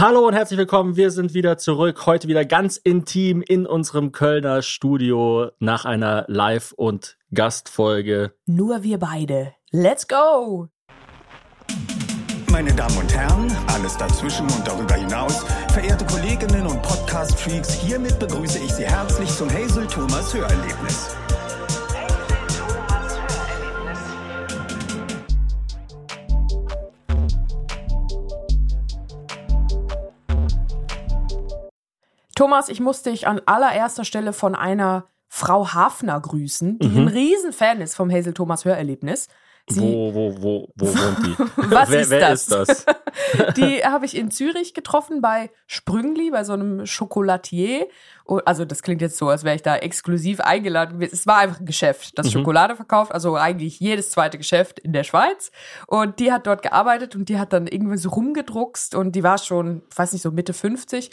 Hallo und herzlich willkommen. Wir sind wieder zurück. Heute wieder ganz intim in unserem Kölner Studio nach einer Live- und Gastfolge. Nur wir beide. Let's go! Meine Damen und Herren, alles dazwischen und darüber hinaus, verehrte Kolleginnen und Podcast-Freaks, hiermit begrüße ich Sie herzlich zum Hazel Thomas Hörerlebnis. Thomas, ich musste dich an allererster Stelle von einer Frau Hafner grüßen, die ein Riesenfan ist vom Hazel Thomas Hörerlebnis. Sie, Wo, wo, wo, wo wohnt die? Was wer, ist wer das? ist das? Die habe ich in Zürich getroffen bei Sprüngli, bei so einem Schokolatier. Oh, Also das klingt jetzt so, als wäre ich da exklusiv eingeladen gewesen. Es war einfach ein Geschäft, das Schokolade verkauft, also eigentlich jedes zweite Geschäft in der Schweiz. Und die hat dort gearbeitet und die hat dann irgendwie so rumgedruckst und die war schon, ich weiß nicht, so Mitte 50.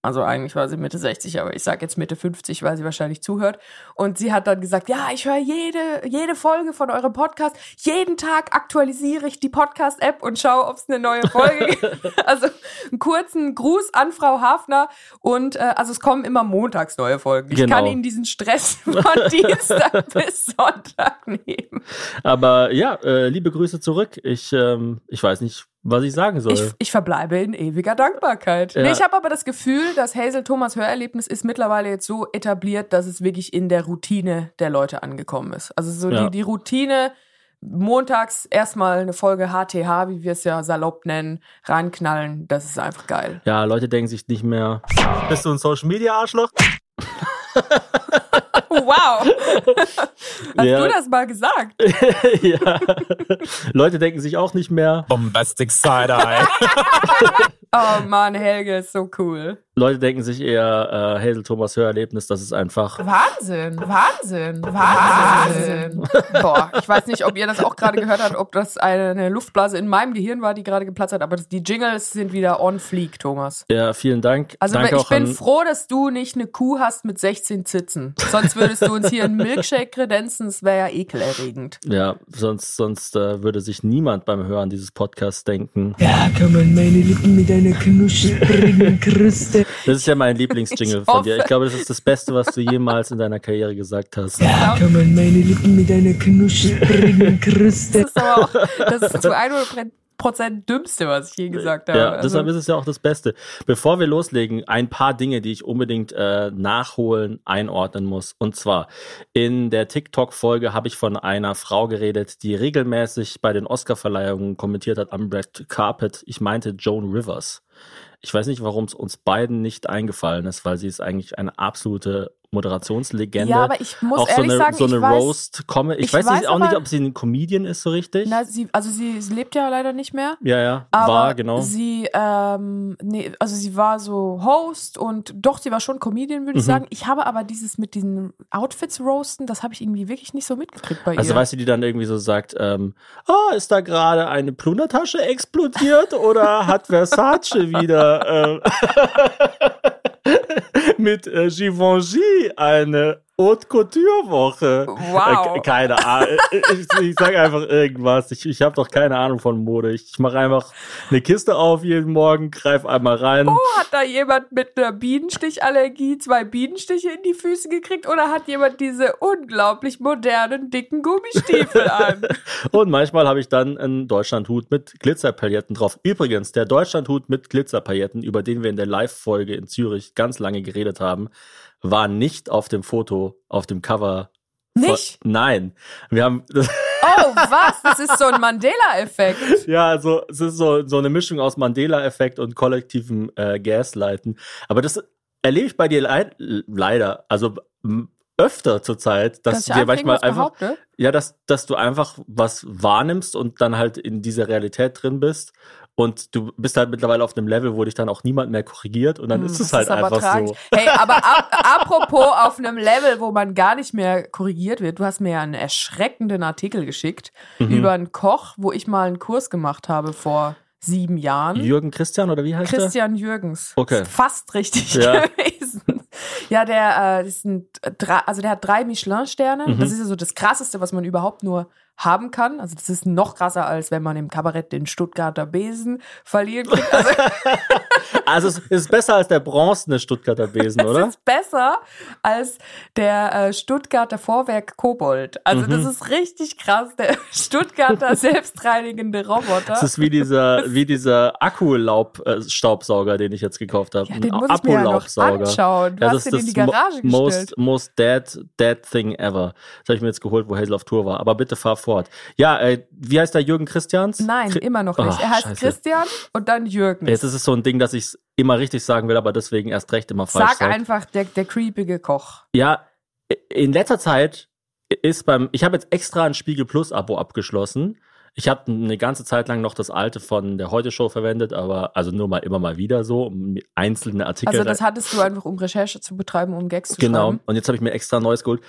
Also eigentlich war sie Mitte 60, aber ich sage jetzt Mitte 50, weil sie wahrscheinlich zuhört. Und sie hat dann gesagt, ja, ich höre jede, jede Folge von eurem Podcast. Jeden Tag aktualisiere ich die Podcast-App und schaue, ob es eine neue Folge gibt. Also einen kurzen Gruß an Frau Hafner. Und äh, also es kommen immer montags neue Folgen. Ich Genau. kann Ihnen diesen Stress von Dienstag bis Sonntag nehmen. Aber ja, äh, liebe Grüße zurück. Ich, ähm, ich weiß nicht, was ich sagen soll. Ich, ich verbleibe in ewiger Dankbarkeit. Ja. Nee, ich habe aber das Gefühl, das Hazel Thomas Hörerlebnis ist mittlerweile jetzt so etabliert, dass es wirklich in der Routine der Leute angekommen ist. Also so Ja. die, die Routine, montags erstmal eine Folge HTH, wie wir es ja salopp nennen, reinknallen, das ist einfach geil. ja, Leute denken sich nicht mehr, bist du ein Social Media Arschloch? Wow! Hast Ja. du das mal gesagt? ja. Leute denken sich auch nicht mehr, Bombastic Side-Eye. Oh Mann, Helge ist so cool. Leute denken sich eher, äh, Hazel Thomas Hörerlebnis, das ist einfach. Wahnsinn, Wahnsinn, Wahnsinn. Boah, ich weiß nicht, ob ihr das auch gerade gehört habt, ob das eine Luftblase in meinem Gehirn war, die gerade geplatzt hat, aber die Jingles sind wieder on fleek, Thomas. Ja, vielen Dank. Also Danke ich auch bin an, froh, dass du nicht eine Kuh hast mit 16 Zitzen. Sonst würdest du uns hier einen Milkshake kredenzen, das wäre ja ekelerregend. Ja, sonst, sonst äh, würde sich niemand beim Hören dieses Podcasts denken. Ja, kann man meine Lippen mit einer knusprigen Kruste. Das ist ja mein Lieblingsjingle von hoffe. dir. Ich glaube, das ist das Beste, was du jemals in deiner Karriere gesagt hast. Ja, kann man meine Lippen mit einer knusprigen Kruste. Das ist aber auch das ist zu 100 Prozent dümmste, was ich je gesagt habe. Ja, Also- deshalb ist es ja auch das Beste. Bevor wir loslegen, ein paar Dinge, die ich unbedingt äh, nachholen, einordnen muss. Und zwar, in der TikTok-Folge habe ich von einer Frau geredet, die regelmäßig bei den Oscar-Verleihungen kommentiert hat am Red Carpet. Ich meinte Joan Rivers. Ich weiß nicht, warum es uns beiden nicht eingefallen ist, weil sie ist eigentlich eine absolute Moderationslegende. Ja, aber ich muss auch so ehrlich eine, sagen, so eine ich weiß- Roast komme. Ich, ich weiß, nicht, weiß auch nicht, ob sie ein Comedian ist so richtig. Na, sie, also sie, sie lebt ja leider nicht mehr. ja, ja, Aber war genau. sie, ähm, nee, also sie war so Host und doch, sie war schon Comedian, würde ich Mhm. sagen. Ich habe aber dieses mit diesen Outfits roasten, das habe ich irgendwie wirklich nicht so mitgekriegt bei Also ihr. weißt du, die dann irgendwie so sagt, ähm, ah, ist da gerade eine Plundertasche explodiert oder hat Versace wieder äh, mit äh, Givenchy eine Haute Couture Woche? Wow. Äh, keine Ahnung. Ich, ich sage einfach irgendwas. Ich, ich habe doch keine Ahnung von Mode. Ich, ich mache einfach eine Kiste auf jeden Morgen, greif einmal rein. Oh, hat da jemand mit einer Bienenstichallergie zwei Bienenstiche in die Füße gekriegt oder hat jemand diese unglaublich modernen, dicken Gummistiefel an? Und manchmal habe ich dann einen Deutschlandhut mit Glitzerpailletten drauf. Übrigens, der Deutschlandhut mit Glitzerpailletten, über den wir in der Live-Folge in Zürich ganz lange geredet haben, war nicht auf dem Foto, auf dem Cover. von- Nicht? Nein. Wir haben, Oh, was? Das ist so ein Mandela-Effekt. ja, also, es ist so, so eine Mischung aus Mandela-Effekt und kollektivem äh, Gaslighten. Aber das erlebe ich bei dir leid, leider, also öfter zurzeit, dass, Dass ich dir manchmal einfach? Ja, dass, dass du einfach was wahrnimmst und dann halt in dieser Realität drin bist. Und du bist halt mittlerweile auf einem Level, wo dich dann auch niemand mehr korrigiert. Und dann Hm, ist es halt aber einfach tragisch. so. Hey, aber ap apropos auf einem Level, wo man gar nicht mehr korrigiert wird, du hast mir ja einen erschreckenden Artikel geschickt Mhm. über einen Koch, wo ich mal einen Kurs gemacht habe vor sieben Jahren. Jürgen Christian oder wie heißt Christian Jürgens. Okay. Ist fast richtig Ja. gewesen. Ja, der, äh, ist ein, drei, also der hat drei Michelin-Sterne. Mhm. Das ist ja so das Krasseste, was man überhaupt nur haben kann. Also das ist noch krasser, als wenn man im Kabarett den Stuttgarter Besen verlieren kriegt. Also, also es ist besser als der bronzene Stuttgarter Besen, oder? Das ist besser als der äh, Stuttgarter Vorwerk Kobold. Also das Mhm. ist richtig krass. Der Stuttgarter selbstreinigende Roboter. Das ist wie dieser, wie dieser Akkulaub-Staubsauger, den ich jetzt gekauft habe. Ja, den muss ich mir ja noch anschauen. Du hast den in die Garage gestellt. most, most dead, dead thing ever. Das habe ich mir jetzt geholt, wo Hazel auf Tour war. Aber bitte fahr fort. Ja, äh, wie heißt der Jürgen Christians? Nein, Chri- immer noch nicht. Oh, er heißt scheiße. Christian und dann Jürgen. Jetzt ist es so ein Ding, dass ich es immer richtig sagen will, aber deswegen erst recht immer falsch Sag sag. einfach der, der creepige Koch. Ja, in letzter Zeit ist beim, ich habe jetzt extra ein Spiegel Plus Abo abgeschlossen. Ich habe eine ganze Zeit lang noch das alte von der Heute Show verwendet, aber also nur mal immer mal wieder so, um einzelne Artikel. Also das hattest du einfach, um Recherche zu betreiben, um Gags zu genau. schreiben. Und jetzt habe ich mir extra neues geholt,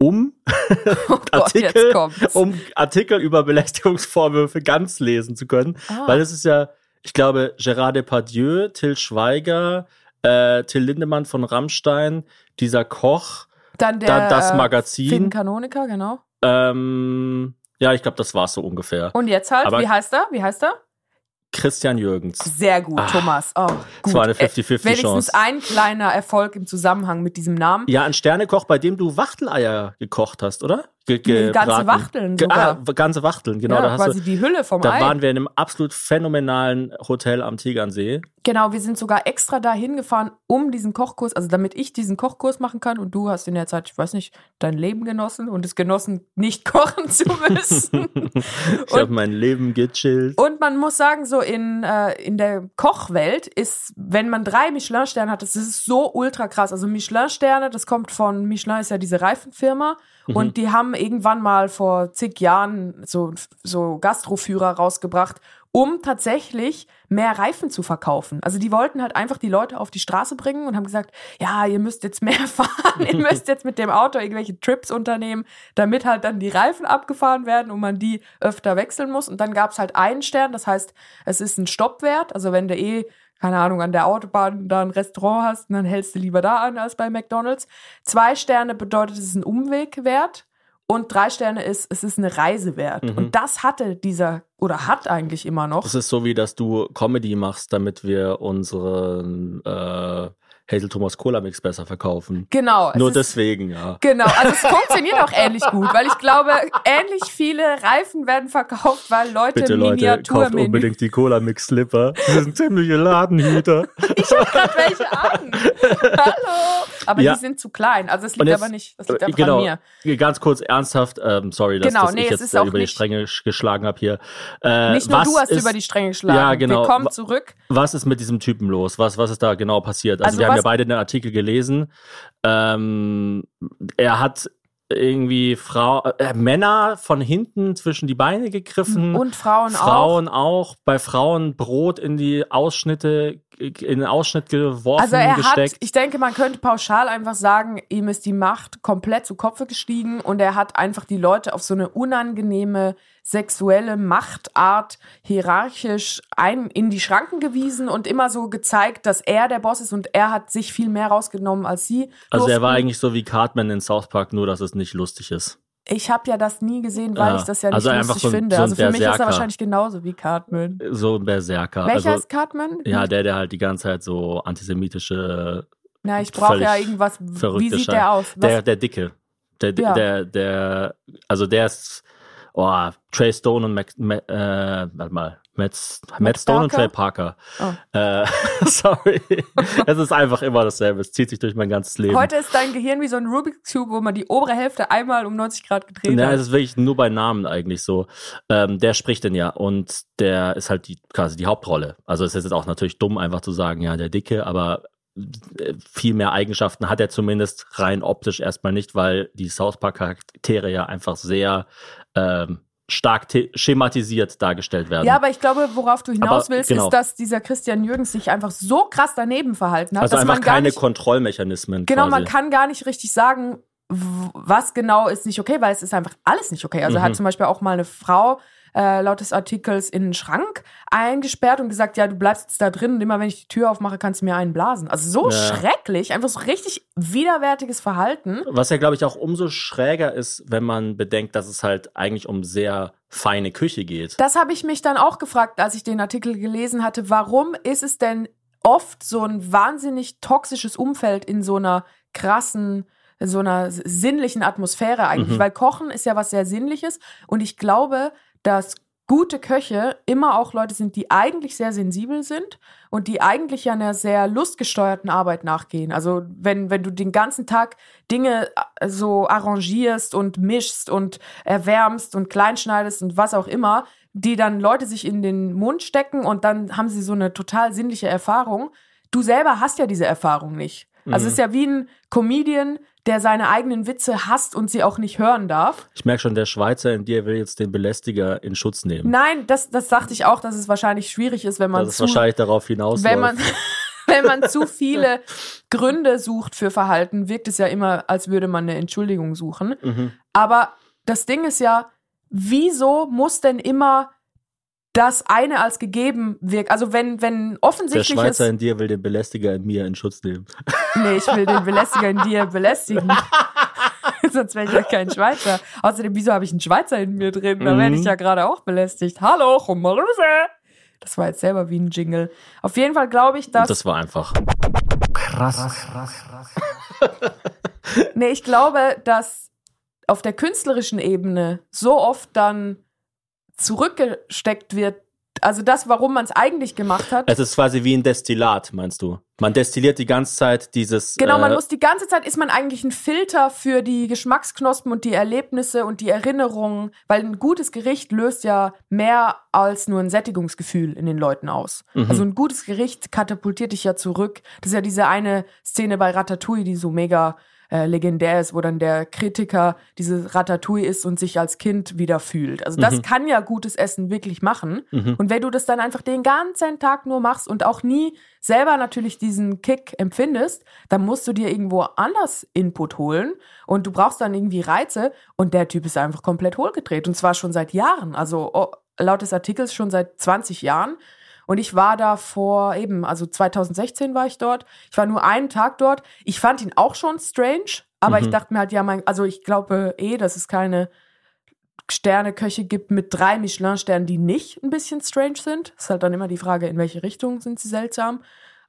um Oh Gott, Artikel, um Artikel über Belästigungsvorwürfe ganz lesen zu können, Ah. weil es ist ja, ich glaube, Gérard Depardieu, Till Schweiger, äh, Till Lindemann von Rammstein, dieser Koch, Dann der dann das äh, Magazin. Finn Kanoniker, genau. Ähm, ja, ich glaube, das war's so ungefähr. Und jetzt halt, Aber- wie heißt er? Wie heißt er? Christian Jürgens. Sehr gut, Ah, Thomas. Oh, gut. war eine Äh, 50-50 Wenigstens ein kleiner Erfolg im Zusammenhang mit diesem Namen. Ja, ein Sternekoch, bei dem du Wachteleier gekocht hast, oder? Ge Nee, ganze. Wachteln Ge sogar. ah, ganze Wachteln, genau. ja, da quasi du, die Hülle vom da Ei. waren wir in einem absolut phänomenalen Hotel am Tegernsee. Genau, wir sind sogar extra dahin gefahren, um diesen Kochkurs, also damit ich diesen Kochkurs machen kann und du hast in der Zeit, ich weiß nicht, dein Leben genossen und es genossen, nicht kochen zu müssen. ich habe mein Leben gechillt. Und man muss sagen, so in, äh, in der Kochwelt ist, wenn man drei Michelin-Sterne hat, das ist so ultra krass. Also Michelin-Sterne, das kommt von, Michelin ist ja diese Reifenfirma. Und die haben irgendwann mal vor zig Jahren so, so Gastroführer rausgebracht, um tatsächlich mehr Reifen zu verkaufen. Also die wollten halt einfach die Leute auf die Straße bringen und haben gesagt, ja, ihr müsst jetzt mehr fahren, ihr müsst jetzt mit dem Auto irgendwelche Trips unternehmen, damit halt dann die Reifen abgefahren werden und man die öfter wechseln muss. Und dann gab's halt einen Stern, das heißt, es ist ein Stoppwert. Also wenn du eh, keine Ahnung, an der Autobahn da ein Restaurant hast, dann hältst du lieber da an als bei McDonalds. Zwei Sterne bedeutet, es ist ein Umwegwert. Und drei Sterne ist, es ist eine Reise wert. Mhm. Und das hatte dieser, oder hat eigentlich immer noch. Es ist so, wie dass du Comedy machst, damit wir unseren äh, Hazel Thomas Cola Mix besser verkaufen. Genau. Nur ist, deswegen, ja. Genau, also es funktioniert auch ähnlich gut, weil ich glaube, ähnlich viele Reifen werden verkauft, weil Leute Bitte Leute, kauft unbedingt die Cola Mix Slipper. Die sind ziemliche Ladenhüter. Ich habe gerade welche an. Hallo. Aber Ja. die sind zu klein. Also es liegt jetzt- aber nicht, das liegt einfach genau, an mir. ganz kurz ernsthaft, ähm, sorry, dass, Genau, dass nee, ich jetzt über die Stränge sch- geschlagen habe hier. Äh, Nicht nur was du hast ist, über die Stränge geschlagen. Ja, genau. Wir kommen zurück. Was ist mit diesem Typen los? Was, was ist da genau passiert? Also, Also wir haben ja beide den Artikel gelesen. Ähm, er hat irgendwie Frau, äh, Männer von hinten zwischen die Beine gegriffen. Und Frauen, auch. Frauen auch. Bei Frauen Brot in die Ausschnitte, in den Ausschnitt geworfen, Also er gesteckt. hat, ich denke, man könnte pauschal einfach sagen, ihm ist die Macht komplett zu Kopfe gestiegen und er hat einfach die Leute auf so eine unangenehme sexuelle Machtart hierarchisch ein in die Schranken gewiesen und immer so gezeigt, dass er der Boss ist und er hat sich viel mehr rausgenommen als sie. also er durften. war eigentlich so wie Cartman in South Park, nur dass es nicht lustig ist. Ich habe ja das nie gesehen, weil Ja, ich das ja nicht also lustig so ein- finde. so also für mich ist er Berserker. wahrscheinlich genauso wie Cartman. So ein Berserker. Welcher also, ist Cartman? ja, der, der halt die ganze Zeit so antisemitische Na, ich brauche ja irgendwas. Wie sieht der aus? Was? Der, der Dicke. Der, Ja. der, der, also der ist, oh, Trey Stone und Mac, Ma, äh, warte mal, Matt, Matt Stone und? Trey Parker. Oh. Äh, sorry. es ist einfach immer dasselbe. Es zieht sich durch mein ganzes Leben. Heute ist dein Gehirn wie so ein Rubik's Cube, wo man die obere Hälfte einmal um 90 Grad gedreht Ja, hat. es ist wirklich nur bei Namen eigentlich so. Ähm, der spricht denn ja und der ist halt die, quasi die Hauptrolle. Also es ist jetzt auch natürlich dumm, einfach zu sagen, ja, der Dicke, aber äh, viel mehr Eigenschaften hat er zumindest rein optisch erstmal nicht, weil die South Park Charaktere ja einfach sehr ähm, stark schematisiert dargestellt werden. Ja, aber ich glaube, worauf du hinaus Aber, willst, genau. ist, dass dieser Christian Jürgens sich einfach so krass daneben verhalten hat, also dass einfach man gar keine nicht, Kontrollmechanismen. genau, quasi. man kann gar nicht richtig sagen, was genau ist nicht okay, weil es ist einfach alles nicht okay. Also Mhm. hat zum Beispiel auch mal eine Frau äh, laut des Artikels in den Schrank eingesperrt und gesagt, ja, du bleibst jetzt da drin und immer wenn ich die Tür aufmache, kannst du mir einen blasen. Also so Ja. schrecklich, einfach so richtig widerwärtiges Verhalten. Was ja, glaube ich, auch umso schräger ist, wenn man bedenkt, dass es halt eigentlich um sehr feine Küche geht. Das habe ich mich dann auch gefragt, als ich den Artikel gelesen hatte. Warum ist es denn oft so ein wahnsinnig toxisches Umfeld in so einer krassen, so einer sinnlichen Atmosphäre eigentlich, Mhm. weil Kochen ist ja was sehr Sinnliches und ich glaube, dass gute Köche immer auch Leute sind, die eigentlich sehr sensibel sind und die eigentlich ja einer sehr lustgesteuerten Arbeit nachgehen. Also wenn, wenn du den ganzen Tag Dinge äh, so arrangierst und mischst und erwärmst und kleinschneidest und was auch immer, die dann Leute sich in den Mund stecken und dann haben sie so eine total sinnliche Erfahrung. Du selber hast ja diese Erfahrung nicht. Also es ist ja wie ein Comedian, der seine eigenen Witze hasst und sie auch nicht hören darf. Ich merke schon, der Schweizer in dir will jetzt den Belästiger in Schutz nehmen. Nein, das, das dachte ich auch, dass es wahrscheinlich schwierig ist, wenn man Dass es zu, wahrscheinlich darauf hinausläuft. wenn man, wenn man zu viele Gründe sucht für Verhalten, wirkt es ja immer, als würde man eine Entschuldigung suchen. Mhm. Aber das Ding ist ja, wieso muss denn immer das eine als gegeben wirken? Also wenn, wenn Der offensichtlich Schweizer ist, in dir will den Belästiger in mir in Schutz nehmen. nee, ich will den Belästiger in dir belästigen. Sonst wäre ich ja kein Schweizer. Außerdem, wieso habe ich einen Schweizer in mir drin? Da werde ich Mhm. ja gerade auch belästigt. Hallo, Chumaruse. Das war jetzt selber wie ein Jingle. Auf jeden Fall glaube ich, dass. Das war einfach. Nee, ich glaube, dass auf der künstlerischen Ebene so oft dann zurückgesteckt wird. Also das, warum man es eigentlich gemacht hat. Es ist quasi wie ein Destillat, meinst du? Man destilliert die ganze Zeit dieses. Genau, man äh, muss die ganze Zeit, ist man eigentlich ein Filter für die Geschmacksknospen und die Erlebnisse und die Erinnerungen, weil ein gutes Gericht löst ja mehr als nur ein Sättigungsgefühl in den Leuten aus. Mhm. Also ein gutes Gericht katapultiert dich ja zurück. Das ist ja diese eine Szene bei Ratatouille, die so mega äh, legendär ist, wo dann der Kritiker diese Ratatouille isst und sich als Kind wieder fühlt. Also das Mhm. kann ja gutes Essen wirklich machen. Mhm. Und wenn du das dann einfach den ganzen Tag nur machst und auch nie selber natürlich diesen Kick empfindest, dann musst du dir irgendwo anders Input holen und du brauchst dann irgendwie Reize und der Typ ist einfach komplett hohlgedreht und zwar schon seit Jahren, also oh, laut des Artikels schon seit 20 Jahren. Und ich war da vor eben, also 2016 war ich dort. Ich war nur einen Tag dort. Ich fand ihn auch schon strange, aber ich Mhm. dachte mir halt, ja, mein, also ich glaube eh, dass es keine Sterneköche gibt mit drei Michelin-Sternen, die nicht ein bisschen strange sind. Ist halt dann immer die Frage, in welche Richtung sind sie seltsam.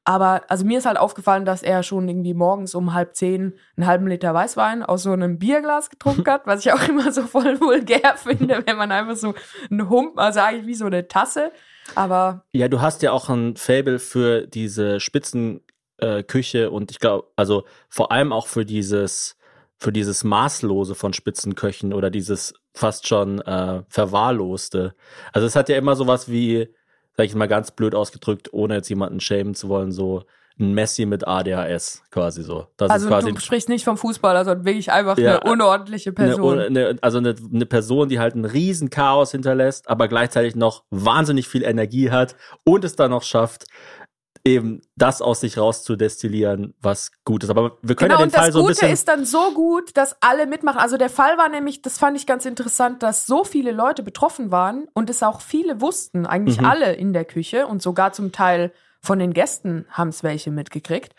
Aber also mir ist halt aufgefallen, dass er schon irgendwie morgens um halb zehn einen halben Liter Weißwein aus so einem Bierglas getrunken hat, was ich auch immer so voll vulgär finde, wenn man einfach so einen Hump, also eigentlich wie so eine Tasse. Aber Ja, du hast ja auch ein Fable für diese Spitzenküche äh, und ich glaube, also vor allem auch für dieses, für dieses Maßlose von Spitzenköchen oder dieses fast schon äh, Verwahrloste. Also es hat ja immer sowas wie, sag ich mal ganz blöd ausgedrückt, ohne jetzt jemanden schämen zu wollen, so ein Messi mit ADHS quasi so. Das also ist quasi du sprichst nicht vom Fußballer, sondern wirklich einfach Ja, eine unordentliche Person. Eine, eine, also eine, eine Person, die halt ein riesen Chaos hinterlässt, aber gleichzeitig noch wahnsinnig viel Energie hat und es dann noch schafft, eben das aus sich rauszudestillieren, was gut ist. Aber wir können Genau, ja den und das Fall so ein Gute bisschen. ist dann so gut, dass alle mitmachen. Also der Fall war nämlich, das fand ich ganz interessant, dass so viele Leute betroffen waren und es auch viele wussten, eigentlich Mhm. alle in der Küche und sogar zum Teil von den Gästen haben es welche mitgekriegt.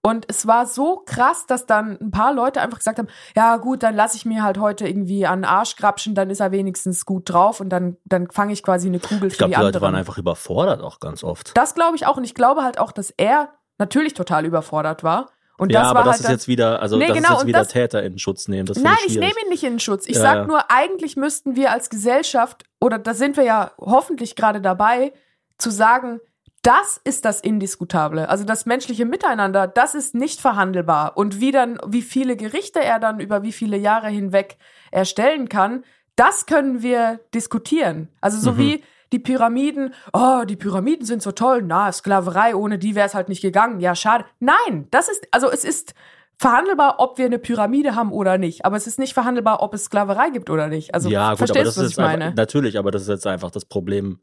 Und es war so krass, dass dann ein paar Leute einfach gesagt haben, ja gut, dann lasse ich mir halt heute irgendwie an den Arsch grapschen, dann ist er wenigstens gut drauf und dann, dann fange ich quasi eine Kugel ich für glaube, die die Leute waren einfach überfordert auch ganz oft. das glaube ich auch und ich glaube halt auch, dass er natürlich total überfordert war. Und ja, das aber war das halt ist jetzt wieder, also Nee, das genau, ist jetzt wieder das- Täter in Schutz nehmen. Nein, ich ich nehme ihn nicht in Schutz. Ich Ja, sag ja. nur, eigentlich müssten wir als Gesellschaft, oder da sind wir ja hoffentlich gerade dabei, zu sagen, das ist das Indiskutable. Also das menschliche Miteinander, das ist nicht verhandelbar. Und wie dann, wie viele Gerichte er dann über wie viele Jahre hinweg erstellen kann, das können wir diskutieren. Also so Mhm. wie die Pyramiden, oh, die Pyramiden sind so toll, na, Sklaverei, ohne die wäre es halt nicht gegangen. Ja, schade. Nein, das ist, also es ist verhandelbar, ob wir eine Pyramide haben oder nicht. Aber es ist nicht verhandelbar, ob es Sklaverei gibt oder nicht. Also ja, gut, aber verstehst das du, was ist ich meine? einfach, natürlich, aber das ist jetzt einfach das Problem,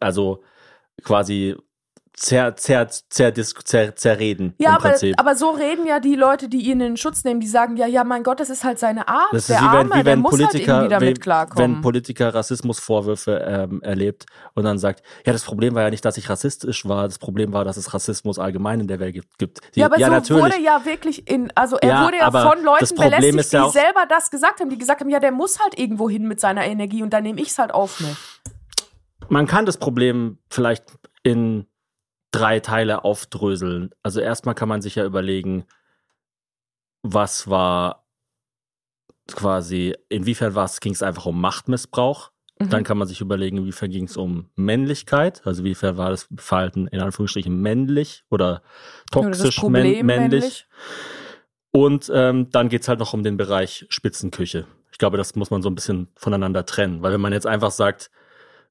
also quasi zer, zer, zer, zer, zerreden Ja, im aber, Prinzip. aber so reden ja die Leute, die ihn in Schutz nehmen, die sagen, ja, ja, mein Gott, das ist halt seine Art. Das ist der wie wenn, Arme, wie der wenn muss halt Politiker, irgendwie damit klarkommen. wenn Politiker Rassismusvorwürfe ähm, erlebt und dann sagt, ja, das Problem war ja nicht, dass ich rassistisch war, das Problem war, dass es Rassismus allgemein in der Welt gibt. Die, ja, aber so natürlich. wurde ja wirklich in, also er Ja, wurde ja von Leuten belästigt, ja die selber das gesagt haben, die gesagt haben, ja, der muss halt irgendwo hin mit seiner Energie und dann nehme ich's halt auf mich. Man kann das Problem vielleicht in drei Teile aufdröseln. Also erstmal kann man sich ja überlegen, was war quasi, inwiefern ging es einfach um Machtmissbrauch? Mhm. Dann kann man sich überlegen, inwiefern ging es um Männlichkeit, also inwiefern war das Verhalten in Anführungsstrichen männlich oder Oder toxisch männ männlich. männlich. Und ähm, dann geht's halt noch um den Bereich Spitzenküche. Ich glaube, das muss man so ein bisschen voneinander trennen, weil wenn man jetzt einfach sagt,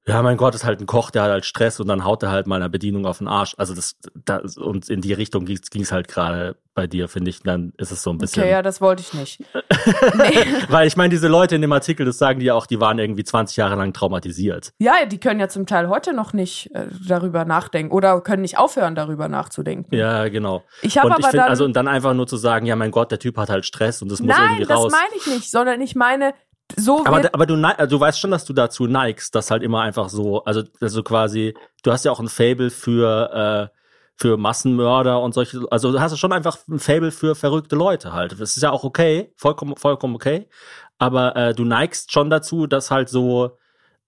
ja, mein Gott, ist halt ein Koch, der hat halt Stress und dann haut er halt mal einer Bedienung auf den Arsch. Also das, das und in die Richtung ging es halt gerade bei dir, finde ich. Dann ist es so ein bisschen. Okay, ja, das wollte ich nicht. Weil ich meine, diese Leute in dem Artikel, das sagen die ja auch, die waren irgendwie 20 Jahre lang traumatisiert. Ja, die können ja zum Teil heute noch nicht äh, darüber nachdenken oder können nicht aufhören, darüber nachzudenken. Ja, genau. Ich habe und aber ich finde, dann. also und dann einfach nur zu sagen, ja, mein Gott, der Typ hat halt Stress und das muss nein, irgendwie das raus. meine ich nicht, sondern ich meine, so Aber, aber du, also du weißt schon, dass du dazu neigst, dass halt immer einfach so, also, also quasi, du hast ja auch ein Fable für, äh, für Massenmörder und solche, also du hast schon einfach ein Fable für verrückte Leute halt. Das ist ja auch okay, vollkommen, vollkommen okay. Aber äh, du neigst schon dazu, dass halt so,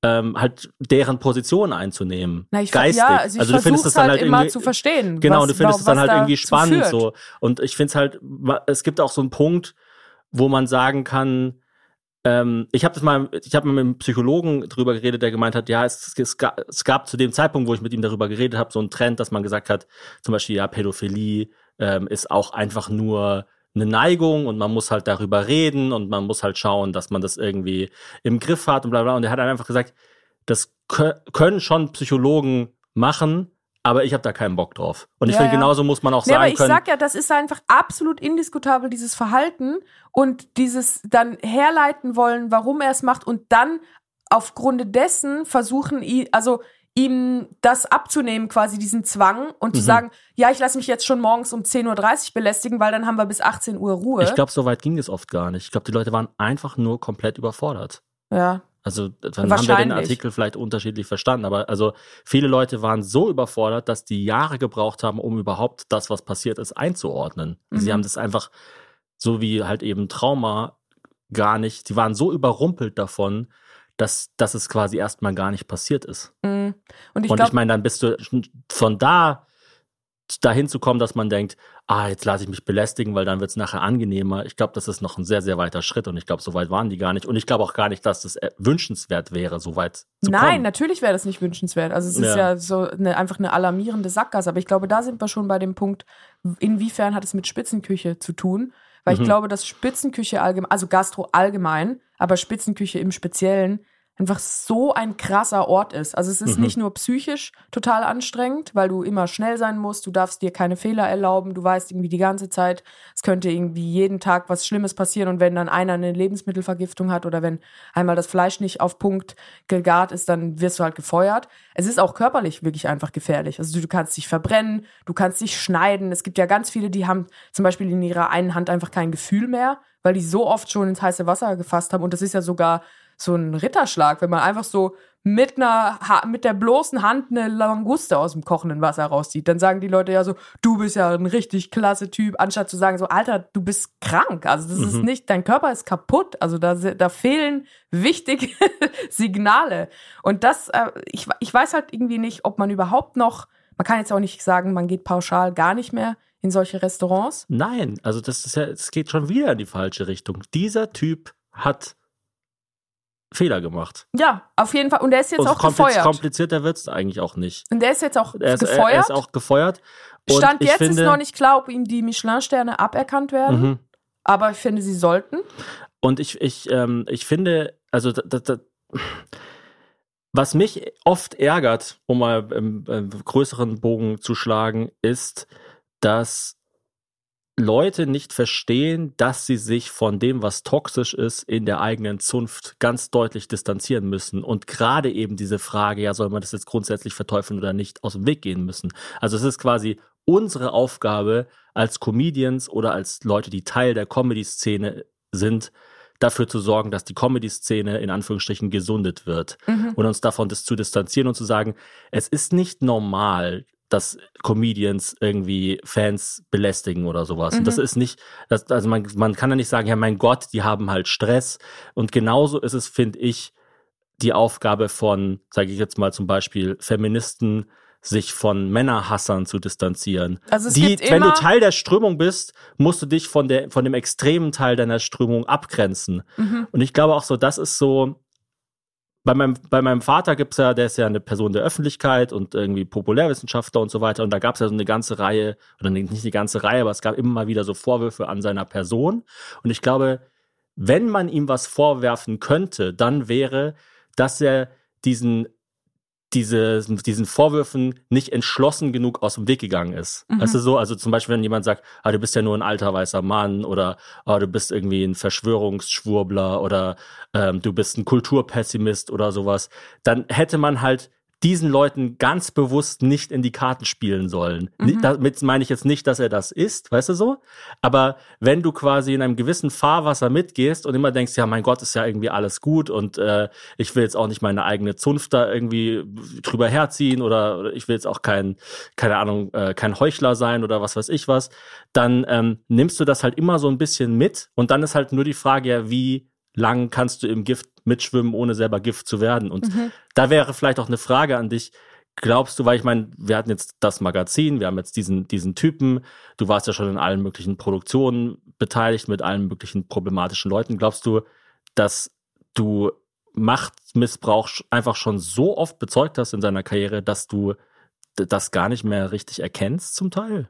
ähm, halt deren Position einzunehmen. na, ich, geistig. Ja, also ich du findest es dann halt, halt immer zu verstehen. Genau, was, du findest es dann halt da irgendwie spannend so. Und ich finde es halt, es gibt auch so einen Punkt, wo man sagen kann, ähm, ich habe das mal, ich habe mit einem Psychologen drüber geredet, der gemeint hat, ja, es, es, gab, es gab zu dem Zeitpunkt, wo ich mit ihm darüber geredet habe, so einen Trend, dass man gesagt hat, zum Beispiel, ja, Pädophilie ähm, ist auch einfach nur eine Neigung und man muss halt darüber reden und man muss halt schauen, dass man das irgendwie im Griff hat und bla bla. Und er hat einfach gesagt, das kö können schon Psychologen machen, aber ich habe da keinen Bock drauf. Und ich Ja, finde, ja. genauso muss man auch Nee, aber sagen ich können. sag ja, das ist einfach absolut indiskutabel, dieses Verhalten und dieses dann herleiten wollen, warum er es macht und dann aufgrund dessen versuchen, also ihm das abzunehmen, quasi diesen Zwang und zu Mhm. sagen, ja, ich lasse mich jetzt schon morgens um 10.30 Uhr belästigen, weil dann haben wir bis 18 Uhr Ruhe. ich glaube, so weit ging es oft gar nicht. Ich glaube, die Leute waren einfach nur komplett überfordert. ja. Also dann haben wir den. Artikel vielleicht unterschiedlich verstanden, aber also viele Leute waren so überfordert, dass die Jahre gebraucht haben, um überhaupt das, was passiert ist, einzuordnen. Sie Mhm. haben das einfach so wie halt eben Trauma gar nicht, die waren so überrumpelt davon, dass, dass es quasi erstmal gar nicht passiert ist. mm. Und ich Und ich meine, dann bist du von da dahin zu kommen, dass man denkt, ah, jetzt lasse ich mich belästigen, weil dann wird es nachher angenehmer. Ich glaube, das ist noch ein sehr, sehr weiter Schritt und ich glaube, so weit waren die gar nicht. Und ich glaube auch gar nicht, dass das äh, wünschenswert wäre, so weit zu Nein, kommen. natürlich wäre das nicht wünschenswert. Also es ist Ja. ja, so eine, einfach eine alarmierende Sackgasse. Aber ich glaube, da sind wir schon bei dem Punkt, inwiefern hat es mit Spitzenküche zu tun? Weil ich Mhm. glaube, dass Spitzenküche allgemein, also Gastro allgemein, aber Spitzenküche im Speziellen einfach so ein krasser Ort ist. Also es ist Mhm. nicht nur psychisch total anstrengend, weil du immer schnell sein musst, du darfst dir keine Fehler erlauben, du weißt irgendwie die ganze Zeit, es könnte irgendwie jeden Tag was Schlimmes passieren und wenn dann einer eine Lebensmittelvergiftung hat oder wenn einmal das Fleisch nicht auf Punkt gegart ist, dann wirst du halt gefeuert. Es ist auch körperlich wirklich einfach gefährlich. Also du, du kannst dich verbrennen, du kannst dich schneiden. Es gibt ja ganz viele, die haben zum Beispiel in ihrer einen Hand einfach kein Gefühl mehr, weil die so oft schon ins heiße Wasser gefasst haben und das ist ja sogar so ein Ritterschlag, wenn man einfach so mit einer mit der bloßen Hand eine Languste aus dem kochenden Wasser rauszieht, dann sagen die Leute ja so, du bist ja ein richtig klasse Typ, anstatt zu sagen so, Alter, du bist krank. Also das ist Mhm. nicht, dein Körper ist kaputt. Also da, da fehlen wichtige Signale. Und das, äh, ich, ich weiß halt irgendwie nicht, ob man überhaupt noch, man kann jetzt auch nicht sagen, man geht pauschal gar nicht mehr in solche Restaurants. Nein, also das ist ja, es geht schon wieder in die falsche Richtung. Dieser Typ hat Fehler gemacht. Ja, auf jeden Fall. Und der ist jetzt Und auch kompliz- gefeuert. komplizierter wird es eigentlich auch nicht. Und der ist jetzt auch Er ist, er, gefeuert. er ist auch gefeuert. Und Stand jetzt finde, ist noch nicht klar, ob ihm die Michelin-Sterne aberkannt werden. Mhm. Aber ich finde, sie sollten. Und ich, ich, ähm, ich finde, also da, da, da, was mich oft ärgert, um mal im, im größeren Bogen zu schlagen, ist, dass Leute nicht verstehen, dass sie sich von dem, was toxisch ist, in der eigenen Zunft ganz deutlich distanzieren müssen und gerade eben diese Frage, ja, soll man das jetzt grundsätzlich verteufeln oder nicht, aus dem Weg gehen müssen. Also es ist quasi unsere Aufgabe als Comedians oder als Leute, die Teil der Comedy-Szene sind, dafür zu sorgen, dass die Comedy-Szene in Anführungsstrichen gesundet wird Mhm. und uns davon das zu distanzieren und zu sagen, es ist nicht normal, dass Comedians irgendwie Fans belästigen oder sowas. Und das Mhm. ist nicht, das, also man, man kann ja nicht sagen, ja mein Gott, die haben halt Stress. Und genauso ist es, finde ich, die Aufgabe von, sage ich jetzt mal zum Beispiel, Feministen, sich von Männerhassern zu distanzieren. Also es Die, gibt wenn du Teil der Strömung bist, musst du dich von der von dem extremen Teil deiner Strömung abgrenzen. Mhm. Und ich glaube auch so, das ist so. Bei meinem, bei meinem Vater gibt's ja, der ist ja eine Person der Öffentlichkeit und irgendwie Populärwissenschaftler und so weiter. Und da gab's ja so eine ganze Reihe, oder nicht die ganze Reihe, aber es gab immer mal wieder so Vorwürfe an seiner Person. Und ich glaube, wenn man ihm was vorwerfen könnte, dann wäre, dass er diesen, diese, diesen Vorwürfen nicht entschlossen genug aus dem Weg gegangen ist. Mhm. Weißt du so? Also zum Beispiel, wenn jemand sagt, ah, du bist ja nur ein alter weißer Mann oder ah, du bist irgendwie ein Verschwörungsschwurbler oder ähm, du bist ein Kulturpessimist oder sowas, dann hätte man halt diesen Leuten ganz bewusst nicht in die Karten spielen sollen. Mhm. Damit meine ich jetzt nicht, dass er das ist, weißt du so? Aber wenn du quasi in einem gewissen Fahrwasser mitgehst und immer denkst, ja, mein Gott, ist ja irgendwie alles gut und äh, ich will jetzt auch nicht meine eigene Zunft da irgendwie drüber herziehen oder, oder ich will jetzt auch kein, keine Ahnung, äh, kein Heuchler sein oder was weiß ich was, dann ähm, nimmst du das halt immer so ein bisschen mit und dann ist halt nur die Frage, ja, wie lang kannst du im Gift mitschwimmen, ohne selber Gift zu werden? Und Mhm. da wäre vielleicht auch eine Frage an dich. Glaubst du, weil ich meine, wir hatten jetzt das Magazin, wir haben jetzt diesen, diesen Typen, du warst ja schon in allen möglichen Produktionen beteiligt mit allen möglichen problematischen Leuten. Glaubst du, dass du Machtmissbrauch einfach schon so oft bezeugt hast in deiner Karriere, dass du das gar nicht mehr richtig erkennst zum Teil?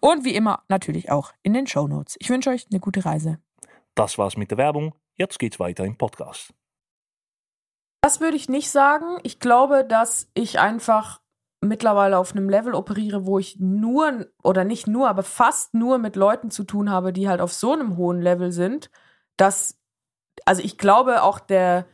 Und wie immer natürlich auch in den Show Notes. Ich wünsche euch eine gute Reise. Das war's mit der Werbung. Jetzt geht's weiter im Podcast. Das würde ich nicht sagen. Ich glaube, dass ich einfach mittlerweile auf einem Level operiere, wo ich nur oder nicht nur, aber fast nur mit Leuten zu tun habe, die halt auf so einem hohen Level sind, dass, also ich glaube auch der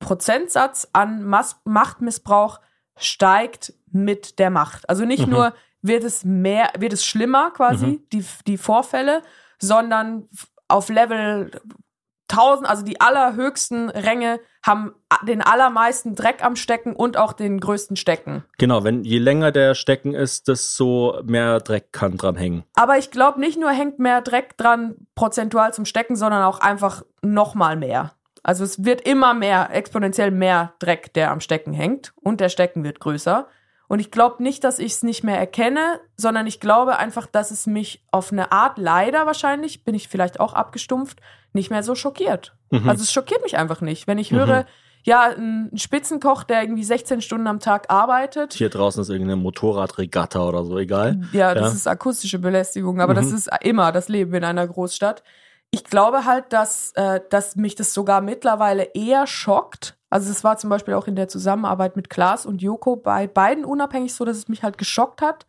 Prozentsatz an Mas Machtmissbrauch steigt mit der Macht. Also nicht Mhm. nur wird es mehr, wird es schlimmer quasi, Mhm. die, die Vorfälle, sondern auf Level 1000, also die allerhöchsten Ränge haben den allermeisten Dreck am Stecken und auch den größten Stecken. Genau, wenn je länger der Stecken ist, desto mehr Dreck kann dran hängen. Aber ich glaube, nicht nur hängt mehr Dreck dran prozentual zum Stecken, sondern auch einfach noch mal mehr. Also es wird immer mehr, exponentiell mehr Dreck, der am Stecken hängt und der Stecken wird größer. Und ich glaube nicht, dass ich es nicht mehr erkenne, sondern ich glaube einfach, dass es mich auf eine Art, leider wahrscheinlich, bin ich vielleicht auch abgestumpft, nicht mehr so schockiert. Mhm. Also es schockiert mich einfach nicht. Wenn ich Mhm. höre, ja, ein Spitzenkoch, der irgendwie 16 Stunden am Tag arbeitet, Hier draußen ist irgendeine Motorradregatta oder so, egal. ja, das Ja. ist akustische Belästigung, aber das Mhm. ist immer das Leben in einer Großstadt. Ich glaube halt, dass, äh, dass mich das sogar mittlerweile eher schockt. Also es war zum Beispiel auch in der Zusammenarbeit mit Klaas und Joko bei beiden unabhängig so, dass es mich halt geschockt hat,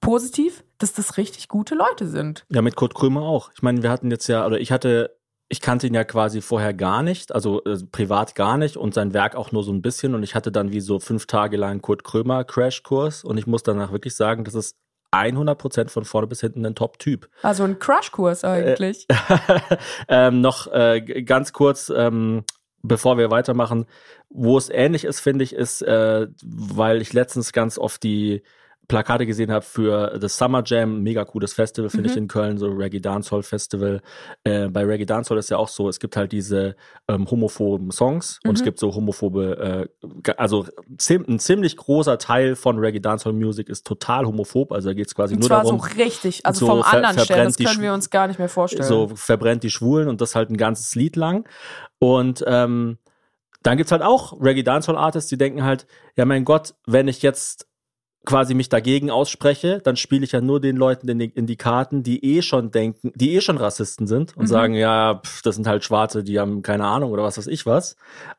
positiv, dass das richtig gute Leute sind. Ja, mit Kurt Krömer auch. Ich meine, wir hatten jetzt ja, oder ich hatte ich kannte ihn ja quasi vorher gar nicht, also äh, privat gar nicht und sein Werk auch nur so ein bisschen. Und ich hatte dann wie so fünf Tage lang Kurt Krömer Crashkurs und ich muss danach wirklich sagen, das ist 100% von vorne bis hinten ein Top-Typ. Also ein Crashkurs eigentlich. ähm, noch äh, ganz kurz, ähm, bevor wir weitermachen, wo es ähnlich ist, finde ich, ist, äh, weil ich letztens ganz oft die Plakate gesehen habe für das Summer Jam, mega cooles Festival, finde ich in Köln, so Reggae Dancehall Festival. Äh, bei Reggae Dancehall ist ja auch so, es gibt halt diese ähm, homophoben Songs und es gibt so homophobe, äh, also ziem ein ziemlich großer Teil von Reggae Dancehall Music ist total homophob, also da geht es quasi Und nur zwar darum, so richtig, also so vom anderen Stern, das können wir uns gar nicht mehr vorstellen. so verbrennt die Schwulen und das halt ein ganzes Lied lang. Und ähm, dann gibt's halt auch Reggae Dancehall Artists, die denken halt, ja mein Gott, wenn ich jetzt quasi mich dagegen ausspreche, dann spiele ich ja nur den Leuten in die, in die Karten, die eh schon denken, die eh schon Rassisten sind und sagen, ja, pff, das sind halt Schwarze, die haben keine Ahnung oder was weiß ich was.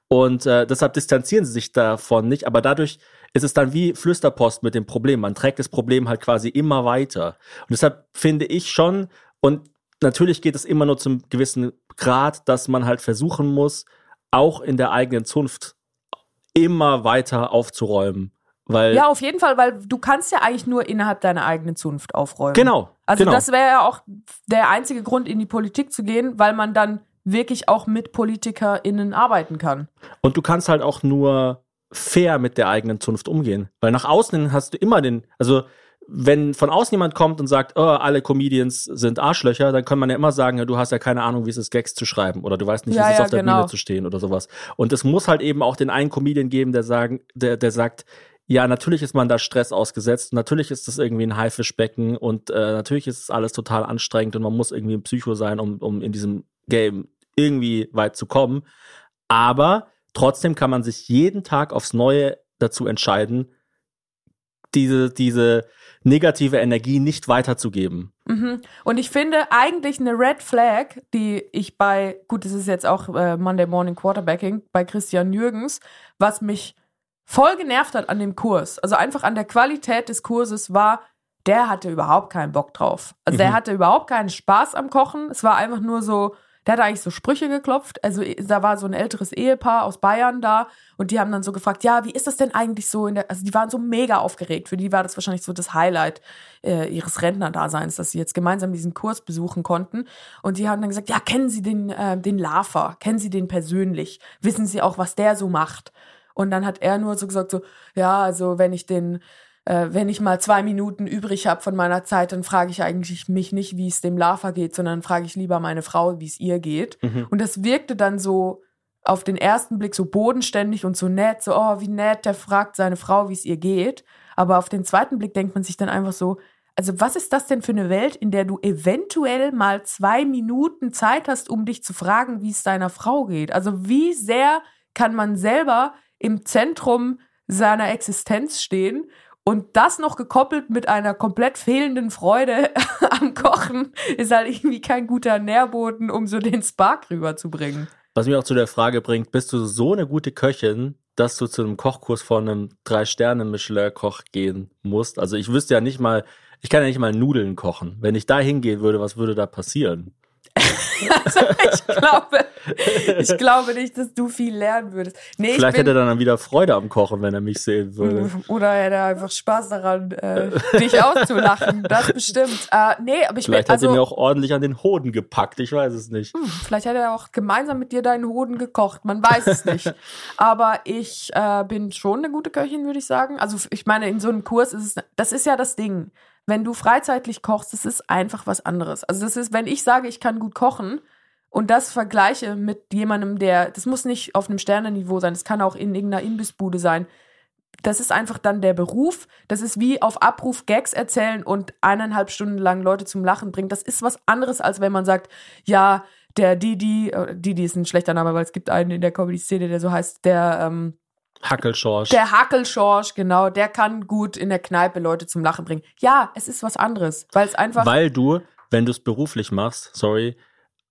Und äh, deshalb distanzieren sie sich davon nicht, aber dadurch ist es dann wie Flüsterpost mit dem Problem. Man trägt das Problem halt quasi immer weiter. Und deshalb finde ich schon, und natürlich geht es immer nur zum gewissen Grad, dass man halt versuchen muss, auch in der eigenen Zunft immer weiter aufzuräumen. Weil, ja, auf jeden Fall, weil du kannst ja eigentlich nur innerhalb deiner eigenen Zunft aufräumen. genau. Also genau. das wäre ja auch der einzige Grund, in die Politik zu gehen, weil man dann wirklich auch mit PolitikerInnen arbeiten kann. Und du kannst halt auch nur fair mit der eigenen Zunft umgehen. Weil nach außen hast du immer den, also wenn von außen jemand kommt und sagt, oh, alle Comedians sind Arschlöcher, dann kann man ja immer sagen, ja, du hast ja keine Ahnung, wie es ist, Gags zu schreiben oder du weißt nicht, Ja, wie es ist, ja, auf der genau. Bühne zu stehen oder sowas. Und es muss halt eben auch den einen Comedian geben, der sagen, der, der sagt, ja, natürlich ist man da Stress ausgesetzt, natürlich ist das irgendwie ein Haifischbecken und äh, natürlich ist es alles total anstrengend und man muss irgendwie ein Psycho sein, um, um in diesem Game irgendwie weit zu kommen. Aber trotzdem kann man sich jeden Tag aufs Neue dazu entscheiden, diese, diese negative Energie nicht weiterzugeben. Mhm. Und ich finde eigentlich eine Red Flag, die ich bei, gut, das ist jetzt auch äh, Monday Morning Quarterbacking, bei Christian Jürgens, was mich voll genervt hat an dem Kurs, also einfach an der Qualität des Kurses war, der hatte überhaupt keinen Bock drauf. Also der Mhm. hatte überhaupt keinen Spaß am Kochen. Es war einfach nur so, der hat eigentlich so Sprüche geklopft. Also da war so ein älteres Ehepaar aus Bayern da und die haben dann so gefragt, ja, wie ist das denn eigentlich so in der, also die waren so mega aufgeregt. Für die war das wahrscheinlich so das Highlight äh, ihres Rentnerdaseins, dass sie jetzt gemeinsam diesen Kurs besuchen konnten. Und die haben dann gesagt, ja, kennen Sie den, äh, den Lafer? Kennen Sie den persönlich? Wissen Sie auch, was der so macht? Und dann hat er nur so gesagt, so, ja, also wenn ich den, äh, wenn ich mal zwei Minuten übrig habe von meiner Zeit, dann frage ich eigentlich mich nicht, wie es dem Lava geht, sondern frage ich lieber meine Frau, wie es ihr geht. Und das wirkte dann so auf den ersten Blick so bodenständig und so nett, so, oh, wie nett, der fragt seine Frau, wie es ihr geht. Aber auf den zweiten Blick denkt man sich dann einfach so, also was ist das denn für eine Welt, in der du eventuell mal zwei Minuten Zeit hast, um dich zu fragen, wie es deiner Frau geht? Also wie sehr kann man selber im Zentrum seiner Existenz stehen und das noch gekoppelt mit einer komplett fehlenden Freude am Kochen ist halt irgendwie kein guter Nährboden, um so den Spark rüberzubringen. Was mich auch zu der Frage bringt, bist du so eine gute Köchin, dass du zu einem Kochkurs von einem Drei-Sterne-Michelin-Koch gehen musst? Also ich wüsste ja nicht mal, ich kann ja nicht mal Nudeln kochen. Wenn ich da hingehen würde, was würde da passieren? Also ich glaube, ich glaube nicht, dass du viel lernen würdest. Nee, Vielleicht ich hätte bin, er dann wieder Freude am Kochen, wenn er mich sehen würde. oder hätte er einfach Spaß daran, äh, dich auszulachen. Das bestimmt. Äh, nee, aber ich Vielleicht bin, hat er also, mir auch ordentlich an den Hoden gepackt, ich weiß es nicht. Vielleicht hat er auch gemeinsam mit dir deinen Hoden gekocht. Man weiß es nicht. Aber ich äh, bin schon eine gute Köchin, würde ich sagen. Also ich meine, in so einem Kurs ist es, das ist ja das Ding. Wenn du freizeitlich kochst, das ist einfach was anderes. Also das ist, wenn ich sage, ich kann gut kochen und das vergleiche mit jemandem, der, das muss nicht auf einem Sternenniveau sein, das kann auch in irgendeiner Imbissbude sein. Das ist einfach dann der Beruf. Das ist wie auf Abruf Gags erzählen und eineinhalb Stunden lang Leute zum Lachen bringen. Das ist was anderes, als wenn man sagt, ja, der Didi, äh, Didi ist ein schlechter Name, weil es gibt einen in der Comedy-Szene, der so heißt, der, ähm, Hackelschorsch. der Hackelschorsch, genau, der kann gut in der Kneipe Leute zum Lachen bringen. Ja, es ist was anderes, weil es einfach. Weil du, wenn du es beruflich machst, sorry,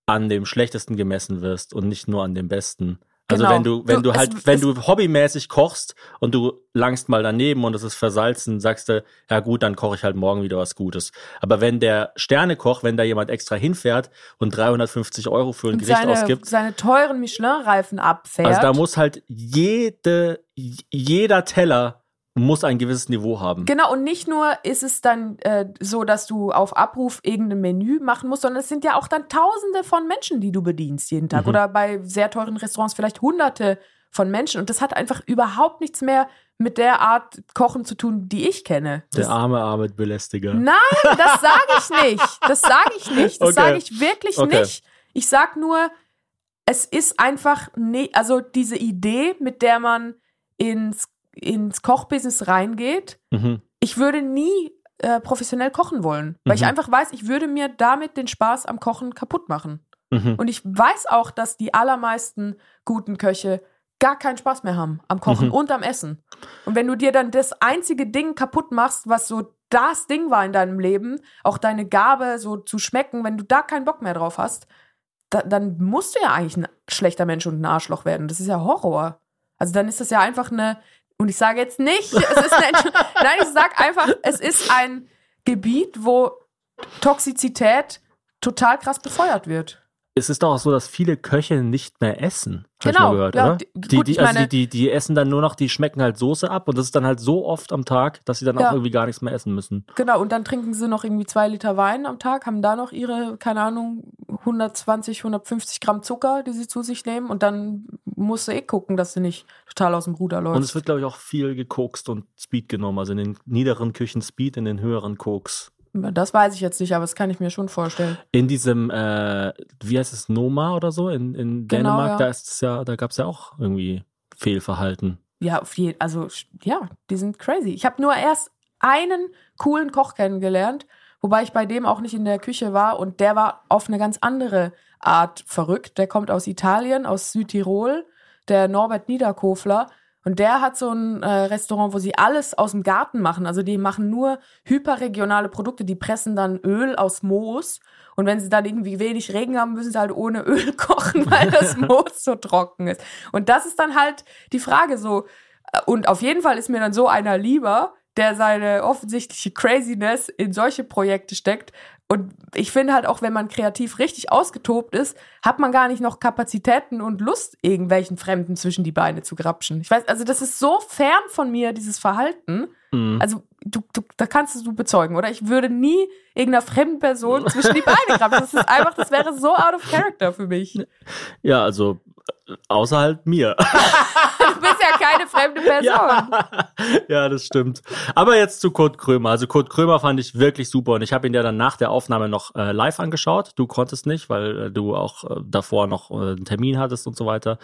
an dem schlechtesten gemessen wirst und nicht nur an dem besten. Also Genau. wenn du, wenn Du- du halt, es- wenn du hobbymäßig kochst und du langst mal daneben und es ist versalzen, sagst du, ja gut, dann koche ich halt morgen wieder was Gutes. Aber wenn der Sternekoch, wenn da jemand extra hinfährt und 350 Euro für ein Und Gericht seine, ausgibt, seine teuren Michelin-Reifen abfährt. also da muss halt jede, jeder Teller muss ein gewisses Niveau haben. Genau, und nicht nur ist es dann äh, so, dass du auf Abruf irgendein Menü machen musst, sondern es sind ja auch dann Tausende von Menschen, die du bedienst jeden Tag. Mhm. Oder bei sehr teuren Restaurants vielleicht Hunderte von Menschen. Und das hat einfach überhaupt nichts mehr mit der Art Kochen zu tun, die ich kenne. Das, Der arme Arbeitbelästiger. Nein, das sage ich nicht. Das sage ich nicht. Das Okay. sage ich wirklich Okay. nicht. Ich sag nur, es ist einfach nicht, also diese Idee, mit der man ins, ins Kochbusiness reingeht, Mhm. ich würde nie äh, professionell kochen wollen, weil ich Mhm. einfach weiß, ich würde mir damit den Spaß am Kochen kaputt machen. Mhm. Und ich weiß auch, dass die allermeisten guten Köche gar keinen Spaß mehr haben am Kochen Mhm. und am Essen. Und wenn du dir dann das einzige Ding kaputt machst, was so das Ding war in deinem Leben, auch deine Gabe so zu schmecken, wenn du da keinen Bock mehr drauf hast, da, dann musst du ja eigentlich ein schlechter Mensch und ein Arschloch werden. Das ist ja Horror. Also dann ist das ja einfach eine, und ich sage jetzt nicht, es ist eine, nein, ich sage einfach, es ist ein Gebiet, wo Toxizität total krass befeuert wird. Es ist doch auch so, dass viele Köche nicht mehr essen. Hab ich Genau, mal gehört, ja, oder? die- Die, gut, die, ich also meine- die, die, die essen dann nur noch, die schmecken halt Soße ab und das ist dann halt so oft am Tag, dass sie dann Ja. auch irgendwie gar nichts mehr essen müssen. Genau, und dann trinken sie noch irgendwie zwei Liter Wein am Tag, haben da noch ihre, keine Ahnung, 120, 150 Gramm Zucker, die sie zu sich nehmen und dann musst du eh gucken, dass du nicht total aus dem Ruder läufst. Und es wird, glaube ich, auch viel gekokst und Speed genommen. Also in den niederen Küchen Speed, in den höheren Koks. Das weiß ich jetzt nicht, aber das kann ich mir schon vorstellen. In diesem, äh, wie heißt es, Noma oder so, in, in Genau, Dänemark, ja. da ist es ja, da gab es ja auch irgendwie Fehlverhalten. Ja, auf jeden also ja, die sind crazy. Ich habe nur erst einen coolen Koch kennengelernt, wobei ich bei dem auch nicht in der Küche war und der war auf eine ganz andere Art verrückt. Der kommt aus Italien, aus Südtirol, der Norbert Niederkofler. Und der hat so ein äh, Restaurant, wo sie alles aus dem Garten machen. Also die machen nur hyperregionale Produkte. Die pressen dann Öl aus Moos. Und wenn sie dann irgendwie wenig Regen haben, müssen sie halt ohne Öl kochen, weil das Moos so trocken ist. Und das ist dann halt die Frage so. Und auf jeden Fall ist mir dann so einer lieber, der seine offensichtliche Craziness in solche Projekte steckt. Und ich finde halt auch, wenn man kreativ richtig ausgetobt ist, hat man gar nicht noch Kapazitäten und Lust, irgendwelchen Fremden zwischen die Beine zu grapschen. Ich weiß, also das ist so fern von mir, dieses Verhalten. Mhm. Also, du, du, da kannst du bezeugen, oder? Ich würde nie irgendeiner fremden Person zwischen die Beine grapschen. Das ist einfach, das wäre so out of character für mich. Ja, also außer halt mir. Du bist ja keine fremde Person. Ja. ja, das stimmt. Aber jetzt zu Kurt Krömer. Also Kurt Krömer fand ich wirklich super und ich habe ihn ja dann nach der Aufnahme noch äh, live angeschaut. Du konntest nicht, weil äh, du auch äh, davor noch äh, einen Termin hattest und so weiter.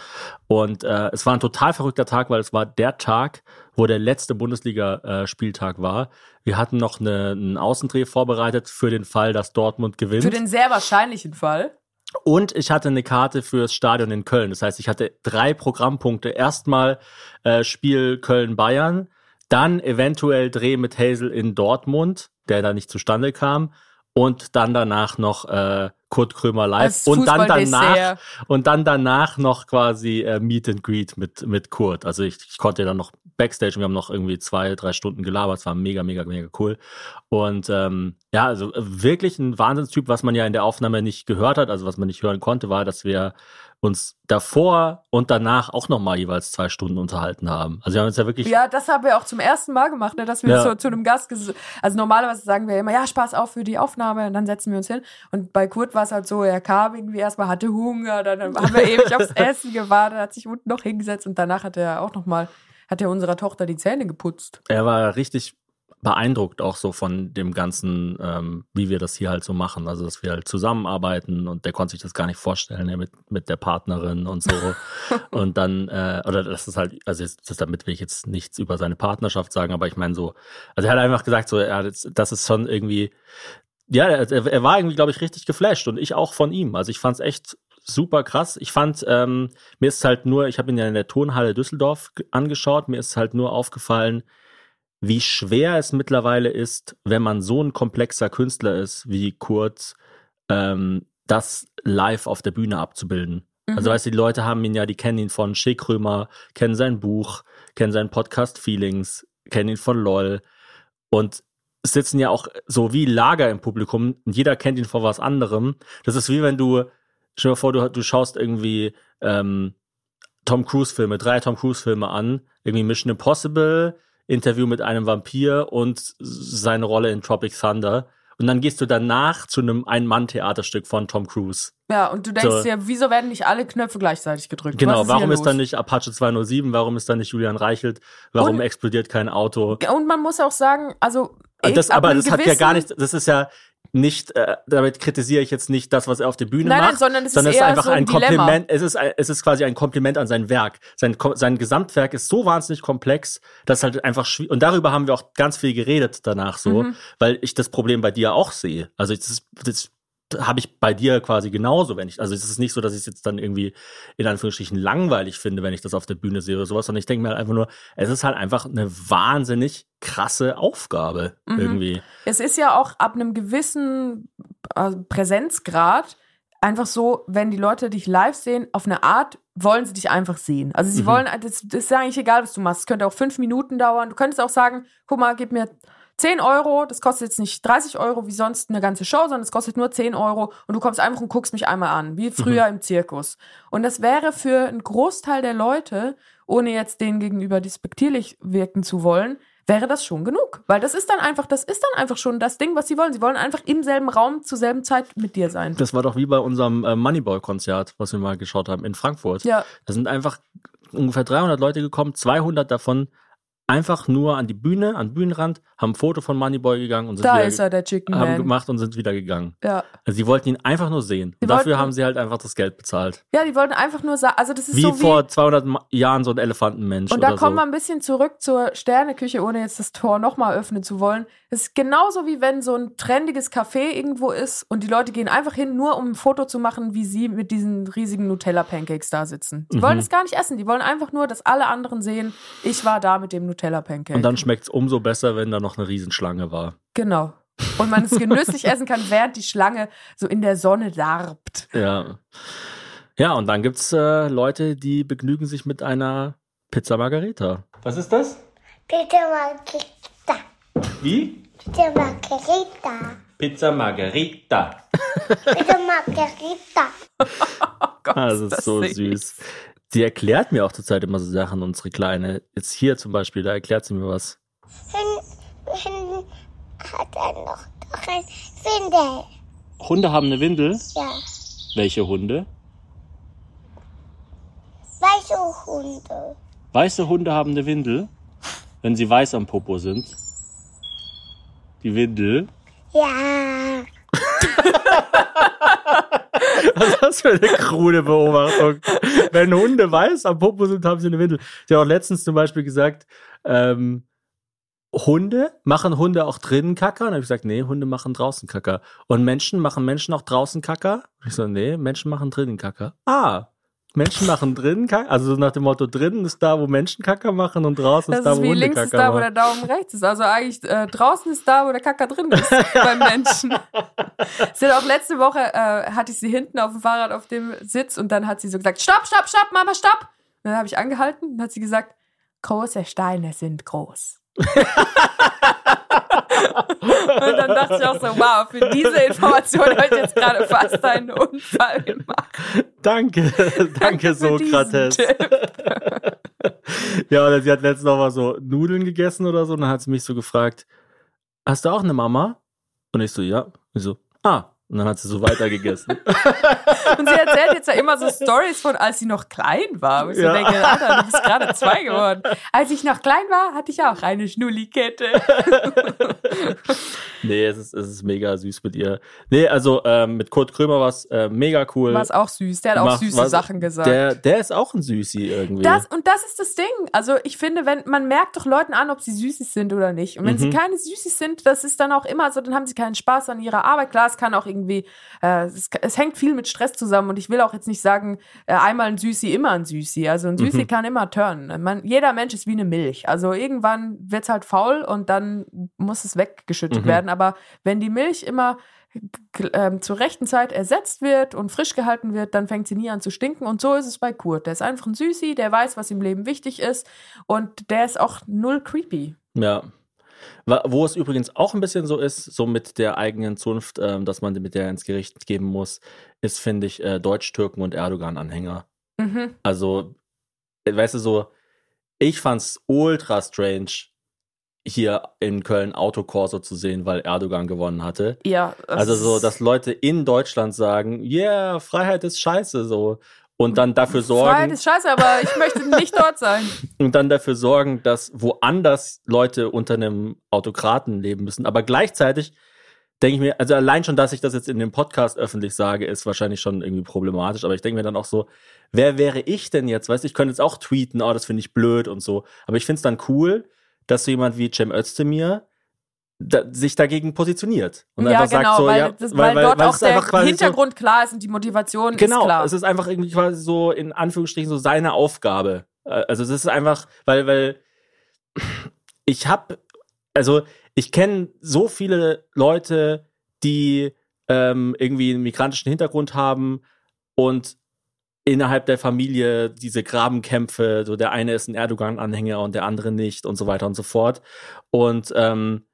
Und äh, es war ein total verrückter Tag, weil es war der Tag, wo der letzte Bundesliga-Spieltag war. Wir hatten noch eine, einen Außendreh vorbereitet für den Fall, dass Dortmund gewinnt. Für den sehr wahrscheinlichen Fall. Und ich hatte eine Karte fürs Stadion in Köln. Das heißt, ich hatte drei Programmpunkte. Erstmal äh, Spiel Köln-Bayern, dann eventuell Dreh mit Hazel in Dortmund, der da nicht zustande kam. Und dann danach noch äh, Kurt Krömer live. Und dann danach, und dann danach noch quasi äh, Meet and Greet mit, mit Kurt. Also ich, ich konnte dann noch Backstage und wir haben noch irgendwie zwei, drei Stunden gelabert. Es war mega, mega, mega cool. Und ähm, ja, also wirklich ein Wahnsinnstyp, was man ja in der Aufnahme nicht gehört hat, also was man nicht hören konnte, war, dass wir uns davor und danach auch nochmal jeweils zwei Stunden unterhalten haben. Also wir haben uns ja wirklich Ja, das haben wir auch zum ersten Mal gemacht, ne, dass wir Ja. so zu einem Gast, also normalerweise sagen wir immer, ja, Spaß auf für die Aufnahme und dann setzen wir uns hin. Und bei Kurt war es halt so, er kam irgendwie erstmal, hatte Hunger, dann haben wir ewig aufs Essen gewartet, hat sich unten noch hingesetzt und danach hat er auch nochmal, hat er unserer Tochter die Zähne geputzt. er war richtig beeindruckt auch so von dem ganzen, ähm, wie wir das hier halt so machen. Also, dass wir halt zusammenarbeiten und der konnte sich das gar nicht vorstellen, ja, mit, mit der Partnerin und so. und dann, äh, oder das ist halt, also jetzt, das, damit will ich jetzt nichts über seine Partnerschaft sagen, aber ich meine so, also er hat einfach gesagt, so, ja, das, das ist schon irgendwie, ja, er, er war irgendwie, glaube ich, richtig geflasht und ich auch von ihm. Also ich fand es echt super krass. Ich fand, ähm, mir ist halt nur, ich habe ihn ja in der Tonhalle Düsseldorf ge- angeschaut, mir ist halt nur aufgefallen, wie schwer es mittlerweile ist, wenn man so ein komplexer Künstler ist wie Kurt, ähm, das live auf der Bühne abzubilden. Also weißt du, die Leute haben ihn ja, die kennen ihn von Shea Krömer, kennen sein Buch, kennen seinen Podcast Feelings, kennen ihn von LOL und es sitzen ja auch so wie Lager im Publikum und jeder kennt ihn vor was anderem. Das ist wie wenn du, stell dir vor, du, du schaust irgendwie ähm, Tom Cruise Filme, drei Tom Cruise Filme an, irgendwie Mission Impossible, Interview mit einem Vampir und seine Rolle in Tropic Thunder. Und dann gehst du danach zu einem Ein-Mann-Theaterstück von Tom Cruise. Ja, und du denkst So. dir, wieso werden nicht alle Knöpfe gleichzeitig gedrückt? Genau, ist warum ist dann los? nicht Apache 207? Warum ist dann nicht Julian Reichelt? Warum Und- explodiert kein Auto? Und man muss auch sagen, also. Das, ab aber das hat ja gar gewissen- nicht, das ist ja nicht, äh, damit kritisiere ich jetzt nicht das, was er auf der Bühne Nein, nein, macht, sondern es ist sondern es ist eher einfach so ein ein. Kompliment, es ist, ein- es ist quasi ein Kompliment an sein Werk. Sein, sein Gesamtwerk ist so wahnsinnig komplex, dass halt einfach schwierig, und darüber haben wir auch ganz viel geredet danach so, Mhm. weil ich das Problem bei dir auch sehe. Also das, das habe ich bei dir quasi genauso, wenn ich, also es ist nicht so, dass ich es jetzt dann irgendwie in Anführungsstrichen langweilig finde, wenn ich das auf der Bühne sehe oder sowas, sondern ich denke mir halt einfach nur, es ist halt einfach eine wahnsinnig krasse Aufgabe Mhm. irgendwie. Es ist ja auch ab einem gewissen äh, Präsenzgrad einfach so, wenn die Leute dich live sehen, auf eine Art wollen sie dich einfach sehen. Also sie Mhm. wollen, das, das ist eigentlich egal, was du machst. Es könnte auch fünf Minuten dauern. Du könntest auch sagen, guck mal, gib mir 10 Euro, das kostet jetzt nicht 30 Euro wie sonst eine ganze Show, sondern es kostet nur 10 Euro und du kommst einfach und guckst mich einmal an, wie früher im Zirkus. Und das wäre für einen Großteil der Leute, ohne jetzt denen gegenüber despektierlich wirken zu wollen, wäre das schon genug. Weil das ist dann einfach, das ist dann einfach schon das Ding, was sie wollen. Sie wollen einfach im selben Raum zur selben Zeit mit dir sein. Das war doch wie bei unserem äh, Moneyball-Konzert, was wir mal geschaut haben in Frankfurt. Ja, Da sind einfach ungefähr 300 Leute gekommen, 200 davon einfach nur an die Bühne, an den Bühnenrand, haben ein Foto von Moneyboy gegangen und sind da wieder ist er, der Chicken haben Man. gemacht und sind wieder gegangen. Ja. Also sie wollten ihn einfach nur sehen. Und dafür wollten- haben sie halt einfach das Geld bezahlt. ja, die wollten einfach nur sagen, also das ist Wie so wie vor 200 Ma- Jahren so ein Elefantenmensch Und da kommen wir so. ein bisschen zurück zur Sterneküche, ohne jetzt das Tor nochmal öffnen zu wollen. Es ist genauso wie wenn so ein trendiges Café irgendwo ist und die Leute gehen einfach hin, nur um ein Foto zu machen, wie sie mit diesen riesigen Nutella-Pancakes da sitzen. Die Mhm. wollen es gar nicht essen. Die wollen einfach nur, dass alle anderen sehen, ich war da mit dem Nutella-Pancake. Und dann schmeckt es umso besser, wenn da noch eine Riesenschlange war. Genau. Und man es genüsslich essen kann, während die Schlange so in der Sonne darbt. Ja. Ja, und dann gibt's äh, Leute, die begnügen sich mit einer Pizza Margarita. Was ist das? Bitte Margarita. Wie? Bitte Margarita. Pizza Margarita. Bitte Margarita. Ah, das ist das so süß. Sie erklärt mir auch zurzeit immer so Sachen, unsere Kleine. Jetzt hier zum Beispiel, da erklärt sie mir was. Hin, hin hat er noch doch ein Windel. Hunde haben eine Windel. Ja. Welche Hunde? Weiße Hunde. Weiße Hunde haben eine Windel, wenn sie weiß am Popo sind. Die Windel. Ja. Was ist das für eine krude Beobachtung? Wenn Hunde weiß am Popo sind, haben sie eine Windel. Sie hat auch letztens zum Beispiel gesagt, ähm, Hunde, machen Hunde auch drinnen Kacker? Und dann habe ich gesagt, nee, Hunde machen draußen Kacker. Und Menschen, machen Menschen auch draußen Kacker? Und ich so, nee, Menschen machen drinnen Kacker. Ah, Menschen machen drinnen Kacker? Also so nach dem Motto, drinnen ist da, wo Menschen Kacker machen und draußen Das ist da, ist wo wie Hunde links ist da, wo der machen. Daumen rechts ist. Also eigentlich äh, draußen ist da, wo der Kacker drin ist beim Menschen. sie hat auch letzte Woche, äh, hatte ich sie hinten auf dem Fahrrad auf dem Sitz und dann hat sie so gesagt, stopp, stopp, stopp, Mama, stopp. Und dann habe ich angehalten und hat sie gesagt, große Steine sind groß. und dann dachte ich auch so, wow, für diese Information habe ich jetzt gerade fast einen Unfall gemacht. Danke, danke, diesen Sokrates. Ja, oder sie hat letztens noch mal so Nudeln gegessen oder so. Und dann hat sie mich so gefragt, hast du auch eine Mama? Und ich so, ja. Ich so, ah. Und dann hat sie so weitergegessen. Und sie erzählt jetzt ja immer so Stories von, als sie noch klein war. Wo ich Ja. so denke, Alter, du bist gerade zwei geworden. Als ich noch klein war, hatte ich auch eine Schnullikette. nee, es ist, es ist mega süß mit ihr. Nee, also ähm, mit Kurt Krömer war es äh, mega cool. War es auch süß. Der hat auch Macht süße was- Sachen gesagt. Der, der ist auch ein Süßi irgendwie. Das, und das ist das Ding. Also ich finde, wenn man merkt doch Leuten an, ob sie Süßis sind oder nicht. Und wenn sie Mhm. keine Süßis sind, das ist dann auch immer so, dann haben sie keinen Spaß an ihrer Arbeit. Klar, es kann auch irgendwie, äh, es, es hängt viel mit Stress zusammen. Und ich will auch jetzt nicht sagen, äh, einmal ein Süßi, immer ein Süßi. Also ein Süßi Mhm. kann immer turnen. Man, jeder Mensch ist wie eine Milch. Also irgendwann wird's halt faul und dann muss es weggeschüttet Mhm. werden. Aber wenn die Milch immer ähm, zur rechten Zeit ersetzt wird und frisch gehalten wird, dann fängt sie nie an zu stinken. Und so ist es bei Kurt. Der ist einfach ein Süßi, der weiß, was im Leben wichtig ist und der ist auch null creepy. Ja. Wo es übrigens auch ein bisschen so ist, so mit der eigenen Zunft, ähm, dass man mit der ins Gericht geben muss, ist, finde ich, äh, Deutsch-Türken und Erdogan-Anhänger. Mhm. Also, äh, weißt du, so, ich fand's ultra strange, hier in Köln Autokorso zu sehen, weil Erdogan gewonnen hatte. Ja, Also so, dass Leute in Deutschland sagen, yeah, Freiheit ist scheiße, so. Und dann dafür sorgen, Freiheit ist scheiße, aber ich möchte nicht dort sein. und dann dafür sorgen, dass woanders Leute unter einem Autokraten leben müssen. Aber gleichzeitig denke ich mir, also allein schon, dass ich das jetzt in dem Podcast öffentlich sage, ist wahrscheinlich schon irgendwie problematisch. Aber ich denke mir dann auch so, wer wäre ich denn jetzt? Weißt du, ich könnte jetzt auch tweeten, oh, das finde ich blöd und so. Aber ich finde es dann cool, dass so jemand wie Cem Özdemir da, sich dagegen positioniert. Und ja, einfach genau, sagt so, weil, ja, das, weil, dort weil auch der quasi so- Hintergrund klar ist und die Motivation Genau, ist klar. es ist einfach irgendwie quasi so in Anführungsstrichen so seine Aufgabe. Äh, Also es ist einfach, weil, weil ich habe, also ich kenne so viele Leute, die ähm, irgendwie einen migrantischen Hintergrund haben und innerhalb der Familie diese Grabenkämpfe, so der eine ist ein Erdogan-Anhänger und der andere nicht und so weiter und so fort. Und ähm,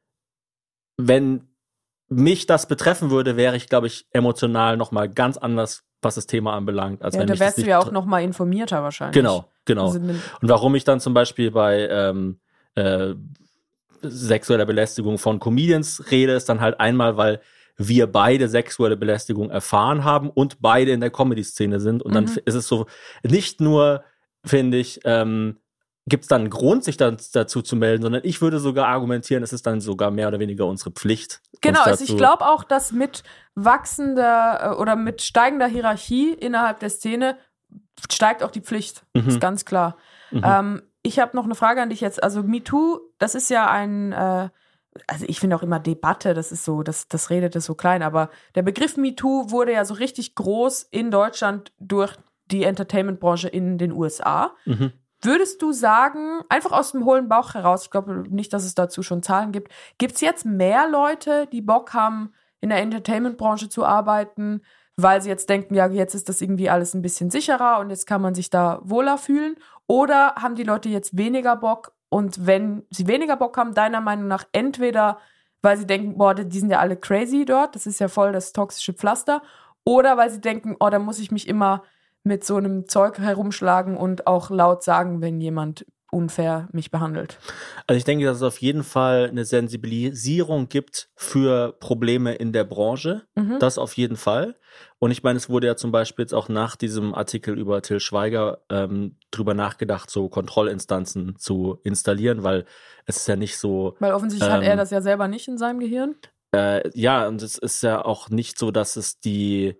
wenn mich das betreffen würde, wäre ich, glaube ich, emotional noch mal ganz anders, was das Thema anbelangt, als ja, wenn da wärst du ja auch betre- noch mal informierter wahrscheinlich. Genau, genau. Also, Und warum ich dann zum Beispiel bei ähm, äh, sexueller Belästigung von Comedians rede, ist dann halt einmal, weil wir beide sexuelle Belästigung erfahren haben und beide in der Comedy-Szene sind. Und dann Mhm. ist es so, nicht nur, finde ich, ähm, gibt es dann einen Grund, sich dann dazu zu melden, sondern ich würde sogar argumentieren, es ist dann sogar mehr oder weniger unsere Pflicht. Genau, also ich glaube auch, dass mit wachsender äh, oder mit steigender Hierarchie innerhalb der Szene steigt auch die Pflicht. Mhm. Ist ganz klar. Mhm. Ähm, ich habe noch eine Frage an dich jetzt. Also MeToo, das ist ja ein, äh, also ich finde auch immer Debatte, das ist so, das, das redet ist so klein, aber der Begriff MeToo wurde ja so richtig groß in Deutschland durch die Entertainment-Branche in den USA. Mhm. Würdest du sagen, einfach aus dem hohlen Bauch heraus, ich glaube nicht, dass es dazu schon Zahlen gibt, gibt es jetzt mehr Leute, die Bock haben, in der Entertainment-Branche zu arbeiten, weil sie jetzt denken, ja, jetzt ist das irgendwie alles ein bisschen sicherer und jetzt kann man sich da wohler fühlen? Oder haben die Leute jetzt weniger Bock? Und wenn sie weniger Bock haben, deiner Meinung nach entweder, weil sie denken, boah, die sind ja alle crazy dort, das ist ja voll das toxische Pflaster, oder weil sie denken, oh, da muss ich mich immer mit so einem Zeug herumschlagen und auch laut sagen, wenn jemand unfair mich behandelt. Also ich denke, dass es auf jeden Fall eine Sensibilisierung gibt für Probleme in der Branche. Mhm. Das auf jeden Fall. Und ich meine, es wurde ja zum Beispiel jetzt auch nach diesem Artikel über Till Schweiger ähm, drüber nachgedacht, so Kontrollinstanzen zu installieren, weil es ist ja nicht so, Weil offensichtlich hat Ähm, er das ja selber nicht in seinem Gehirn. äh, ja, und es ist ja auch nicht so, dass es die,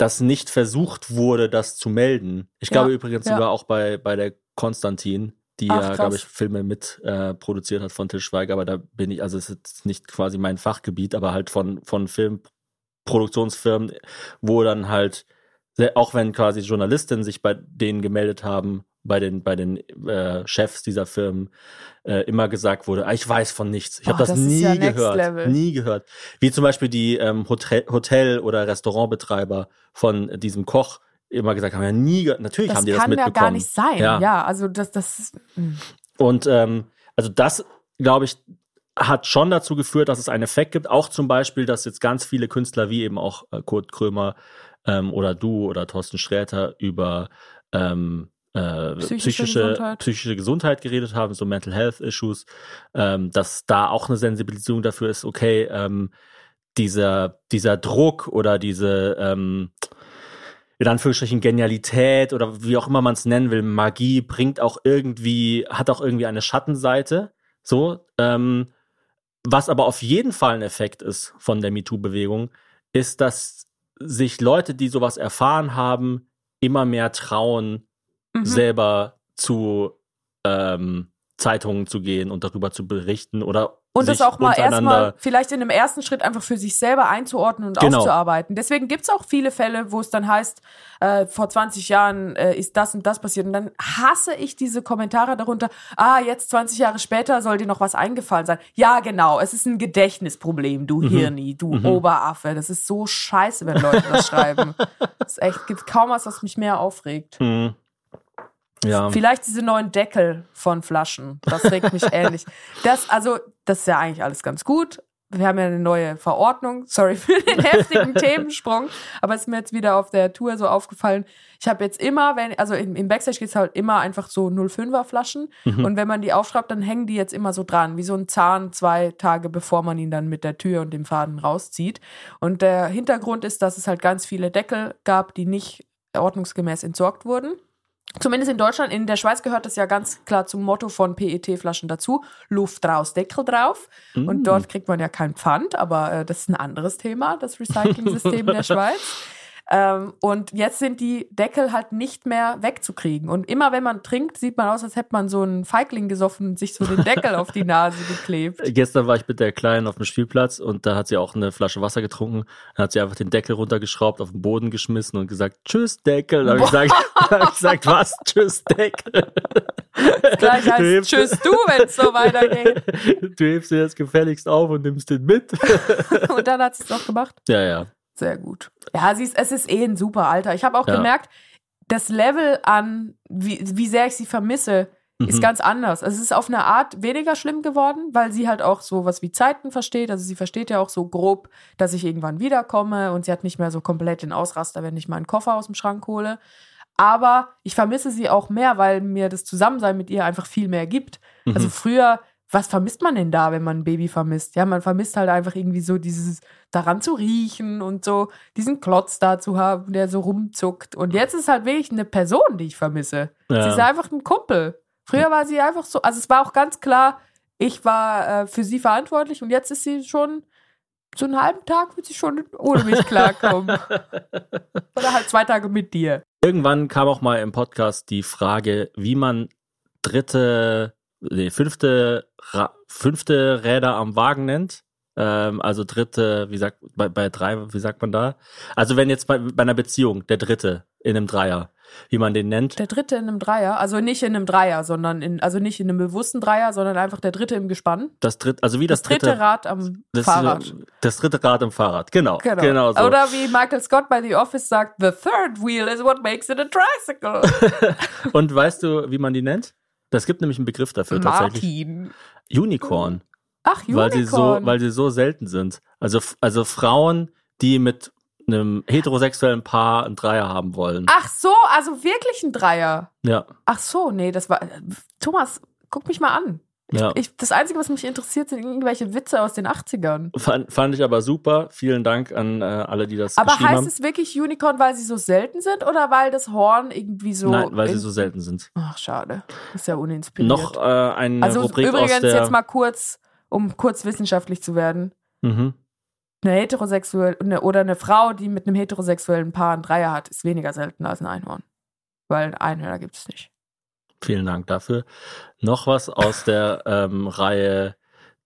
dass nicht versucht wurde, das zu melden. Ich Ja, glaube übrigens ja. sogar auch bei, bei der Konstantin, die Ach, ja, glaube ich, Filme mit äh, produziert hat von Til Schweiger, aber da bin ich, also es ist jetzt nicht quasi mein Fachgebiet, aber halt von, von Filmproduktionsfirmen, wo dann halt, auch wenn quasi Journalistinnen sich bei denen gemeldet haben, bei den, bei den äh, Chefs dieser Firmen, äh, immer gesagt wurde, ah, ich weiß von nichts. Ich Oh, habe das, das ist nie ja gehört. level. Nie gehört. Wie zum Beispiel die ähm, Hotel, Hotel- oder Restaurantbetreiber von diesem Koch immer gesagt haben, ja nie, ge- natürlich Das haben die das kann ja mitbekommen. gar nicht sein. Ja, Ja. also das, das. mh. Und ähm, also das, glaube ich, hat schon dazu geführt, dass es einen Effekt gibt. Auch zum Beispiel, dass jetzt ganz viele Künstler wie eben auch äh, Kurt Krömer ähm, oder du oder Thorsten Sträter über ähm, äh, Psychische psychische, Gesundheit. psychische Gesundheit geredet haben, so Mental Health Issues, ähm, dass da auch eine Sensibilisierung dafür ist, okay, ähm, dieser, dieser Druck oder diese ähm, in Anführungsstrichen Genialität oder wie auch immer man es nennen will, Magie bringt auch irgendwie, hat auch irgendwie eine Schattenseite. So, ähm, was aber auf jeden Fall ein Effekt ist von der MeToo-Bewegung, ist, dass sich Leute, die sowas erfahren haben, immer mehr trauen, Mhm. selber zu ähm, Zeitungen zu gehen und darüber zu berichten oder Und das auch mal erstmal vielleicht in einem ersten Schritt einfach für sich selber einzuordnen und Genau. aufzuarbeiten. Deswegen gibt's auch viele Fälle, wo es dann heißt, äh, vor 20 Jahren äh, ist das und das passiert. Und dann hasse ich diese Kommentare darunter, ah, jetzt 20 Jahre später soll dir noch was eingefallen sein. Ja, genau, es ist ein Gedächtnisproblem, du Mhm. Hirni, du Oberaffe. Das ist so scheiße, wenn Leute das schreiben. Echt, gibt kaum was, was mich mehr aufregt. Hm. Ja. Vielleicht diese neuen Deckel von Flaschen. Das regt mich ähnlich. Das, also, das ist ja eigentlich alles ganz gut. Wir haben ja eine neue Verordnung. Sorry für den heftigen Themensprung. Aber es ist mir jetzt wieder auf der Tour so aufgefallen. Ich habe jetzt immer, wenn, also im, im Backstage geht's halt immer einfach so 05er Flaschen. Und wenn man die aufschraubt, dann hängen die jetzt immer so dran, wie so ein Zahn zwei Tage, bevor man ihn dann mit der Tür und dem Faden rauszieht. Und der Hintergrund ist, dass es halt ganz viele Deckel gab, die nicht ordnungsgemäß entsorgt wurden. Zumindest in Deutschland, in der Schweiz gehört das ja ganz klar zum Motto von PET-Flaschen dazu. Luft raus, Deckel drauf. Und dort kriegt man ja kein Pfand, aber äh, das ist ein anderes Thema, das Recycling-System der Schweiz. Ähm, und jetzt sind die Deckel halt nicht mehr wegzukriegen. Und immer wenn man trinkt, sieht man aus, als hätte man so einen Feigling gesoffen und sich so den Deckel auf die Nase geklebt. Gestern war ich mit der Kleinen auf dem Spielplatz und da hat sie auch eine Flasche Wasser getrunken. Dann hat sie einfach den Deckel runtergeschraubt, auf den Boden geschmissen und gesagt, tschüss Deckel. Da habe ich gesagt, hab ich gesagt, was? Tschüss Deckel. Gleich Du heißt hebst- Tschüss du, wenn es so weitergeht. Du hebst dir jetzt gefälligst auf und nimmst den mit. Und dann hat sie es noch gemacht. Ja, ja. Sehr gut. Ja, sie ist, es ist eh ein super Alter. Ich habe auch Ja. gemerkt, das Level an, wie, wie sehr ich sie vermisse, ist Mhm. ganz anders. Also es ist auf eine Art weniger schlimm geworden, weil sie halt auch so was wie Zeiten versteht. Also sie versteht ja auch so grob, dass ich irgendwann wiederkomme und sie hat nicht mehr so komplett den Ausraster, wenn ich meinen Koffer aus dem Schrank hole. Aber ich vermisse sie auch mehr, weil mir das Zusammensein mit ihr einfach viel mehr gibt. Also Mhm. früher, was vermisst man denn da, wenn man ein Baby vermisst? Ja, man vermisst halt einfach irgendwie so dieses daran zu riechen und so diesen Klotz da zu haben, der so rumzuckt. Und jetzt ist halt wirklich eine Person, die ich vermisse. Ja. Sie ist einfach ein Kumpel. Früher war sie einfach so, also es war auch ganz klar, ich war äh, für sie verantwortlich und jetzt ist sie schon so einen halben Tag wird sie schon ohne mich klarkommen. Oder halt zwei Tage mit dir. Irgendwann kam auch mal im Podcast die Frage, wie man dritte, nee, fünfte, Ra fünfte Räder am Wagen nennt. Ähm, also dritte, wie sagt, bei, bei drei, wie sagt man da? Also wenn jetzt bei, bei einer Beziehung, der dritte in einem Dreier, wie man den nennt. Der dritte in einem Dreier, also nicht in einem Dreier, sondern in, also nicht in einem bewussten Dreier, sondern einfach der dritte im Gespann. Das dritte, also wie das, Das dritte Rad am das, Fahrrad. Das dritte Rad im Fahrrad, genau. Genau. Genau, so. Oder wie Michael Scott bei The Office sagt, the third wheel is what makes it a tricycle. Und weißt du, wie man die nennt? Das gibt nämlich einen Begriff dafür tatsächlich. Martin. Unicorn. Ach, Unicorn. weil sie so, weil sie so selten sind. Also, also Frauen, die mit einem heterosexuellen Paar ein Dreier haben wollen. Ach so, also wirklich ein Dreier. Ja, Ach so, nee, das war. Thomas, guck mich mal an. Ja. Ich, das Einzige, was mich interessiert, sind irgendwelche Witze aus den 80ern. Fand, fand ich aber super. Vielen Dank an äh, alle, die das Aber geschrieben heißt haben. es wirklich Unicorn, weil sie so selten sind oder weil das Horn irgendwie so. Nein, weil sie so selten sind. Ach, schade. Ist ja uninspiriert. Noch äh, eine also Rubrik übrigens aus der. jetzt mal kurz, um kurz wissenschaftlich zu werden. mhm. Eine heterosexuelle eine, oder eine Frau, die mit einem heterosexuellen Paar ein Dreier hat, ist weniger selten als ein Einhorn. Weil ein Einhörner gibt es nicht. Vielen Dank dafür. Noch was aus der ähm, Reihe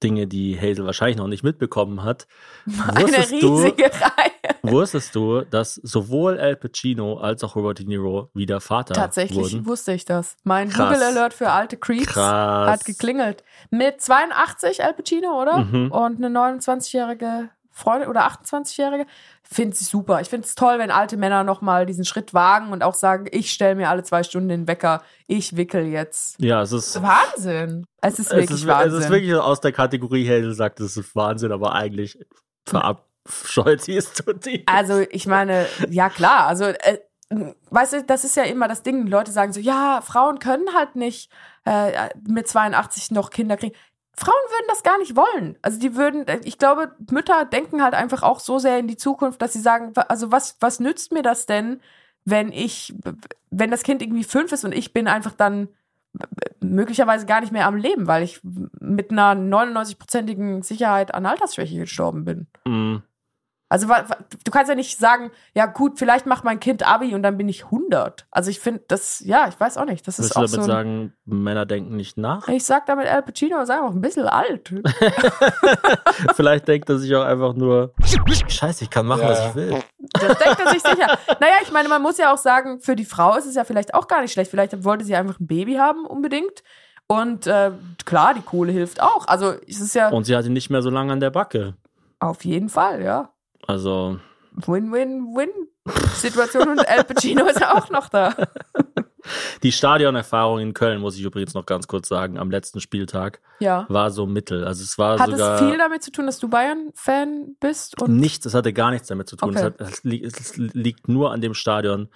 Dinge, die Hazel wahrscheinlich noch nicht mitbekommen hat. Eine Wusstest du- riesige Reihe. Wusstest du, dass sowohl Al Pacino als auch Robert De Niro wieder Vater Tatsächlich wurden? wusste ich das. Mein Krass. Google Alert für alte Creeps Krass. hat geklingelt. Mit 82 Al Pacino, oder? Mhm. Und eine 29-jährige Freundin oder 28-jährige. Finde ich super. Ich finde es toll, wenn alte Männer nochmal diesen Schritt wagen und auch sagen, ich stelle mir alle zwei Stunden den Wecker, ich wickel jetzt. Ja, es ist Wahnsinn. Es ist wirklich es ist, Wahnsinn. Es ist wirklich aus der Kategorie Hazel sagt, es ist Wahnsinn, aber eigentlich verabscheut sie es zutiefst. Also, ich meine, ja klar, also äh, weißt du, das ist ja immer das Ding. Leute sagen so, ja, Frauen können halt nicht äh, mit 82 noch Kinder kriegen. Frauen würden das gar nicht wollen. Also die würden, ich glaube, Mütter denken halt einfach auch so sehr in die Zukunft, dass sie sagen, also was, was nützt mir das denn, wenn ich, wenn das Kind irgendwie fünf ist und ich bin einfach dann möglicherweise gar nicht mehr am Leben, weil ich mit einer 99-prozentigen Sicherheit an Altersschwäche gestorben bin. Mm, Also du kannst ja nicht sagen, ja gut, vielleicht macht mein Kind Abi und dann bin ich 100. Also ich finde das, ja, ich weiß auch nicht. Das ist Willst du auch damit so. Ein, sagen, Männer denken nicht nach? ich sag damit, Al Pacino ist einfach ein bisschen alt. Vielleicht denkt er sich auch einfach nur, scheiße, ich kann machen, Ja, was ich will. Das denkt er sich sicher. Naja, ich meine, man muss ja auch sagen, für die Frau ist es ja vielleicht auch gar nicht schlecht. Vielleicht wollte sie einfach ein Baby haben, unbedingt. Und äh, klar, die Kohle hilft auch. Also es ist ja Und sie hatte nicht mehr so lange an der Backe. auf jeden Fall, ja. Also, Win-Win-Win-Situation und Al Pacino ist ja auch noch da. die Stadionerfahrung in Köln, muss ich übrigens noch ganz kurz sagen, am letzten Spieltag Ja. war so mittel. Also es war Hat sogar es viel damit zu tun, dass du Bayern-Fan bist? Nichts, es hatte gar nichts damit zu tun. Okay. Es, hat, es, li es liegt nur an dem Stadion.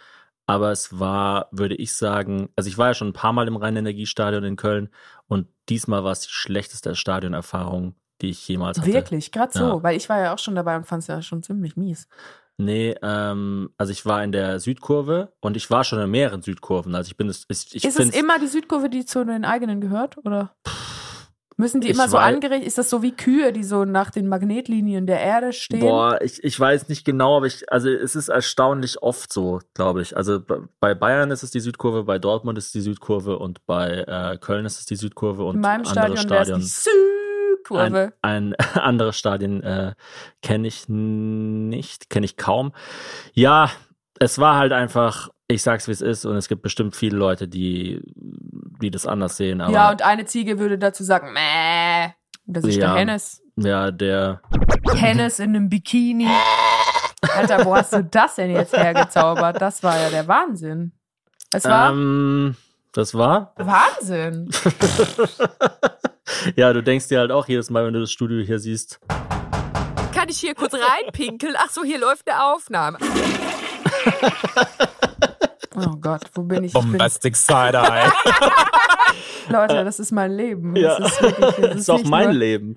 Aber es war, würde ich sagen, also ich war ja schon ein paar Mal im Rhein-Energiestadion in Köln und diesmal war es die schlechteste Stadionerfahrung, die ich jemals hatte. wirklich, gerade so, Ja. weil ich war ja auch schon dabei und fand es ja schon ziemlich mies. Nee, ähm, also ich war in der Südkurve und ich war schon in mehreren Südkurven. Also ich bin es, ich, ich ist es immer die Südkurve, die zu den eigenen gehört? Oder müssen die immer so angerichtet? Ist das so wie Kühe, die so nach den Magnetlinien der Erde stehen? Boah, ich, ich weiß nicht genau, aber ich, also es ist erstaunlich oft so, glaube ich. Also bei Bayern ist es die Südkurve, bei Dortmund ist es die Südkurve und bei äh, Köln ist es die Südkurve und In meinem andere Stadion es Stadien. die Südkurve. Ein, ein anderes Stadien äh, kenne ich nicht, kenne ich kaum. Ja, es war halt einfach, ich sag's wie es ist, und es gibt bestimmt viele Leute, die, die das anders sehen. Ja, und eine Ziege würde dazu sagen, Mäh. Das ist Ja. der Hennes. ja, der, Hennes in einem Bikini. Alter, wo hast du das denn jetzt hergezaubert? Das war ja der Wahnsinn. Es war ähm, das war. Wahnsinn. ja, du denkst dir halt auch jedes Mal, wenn du das Studio hier siehst, Kann ich hier kurz reinpinkeln? Ach so, hier läuft eine Aufnahme. Oh Gott, wo bin ich? Bombastic Side-Eye. Leute, das ist mein Leben. Ja. Das ist, wirklich, das das ist auch mein nur- Leben.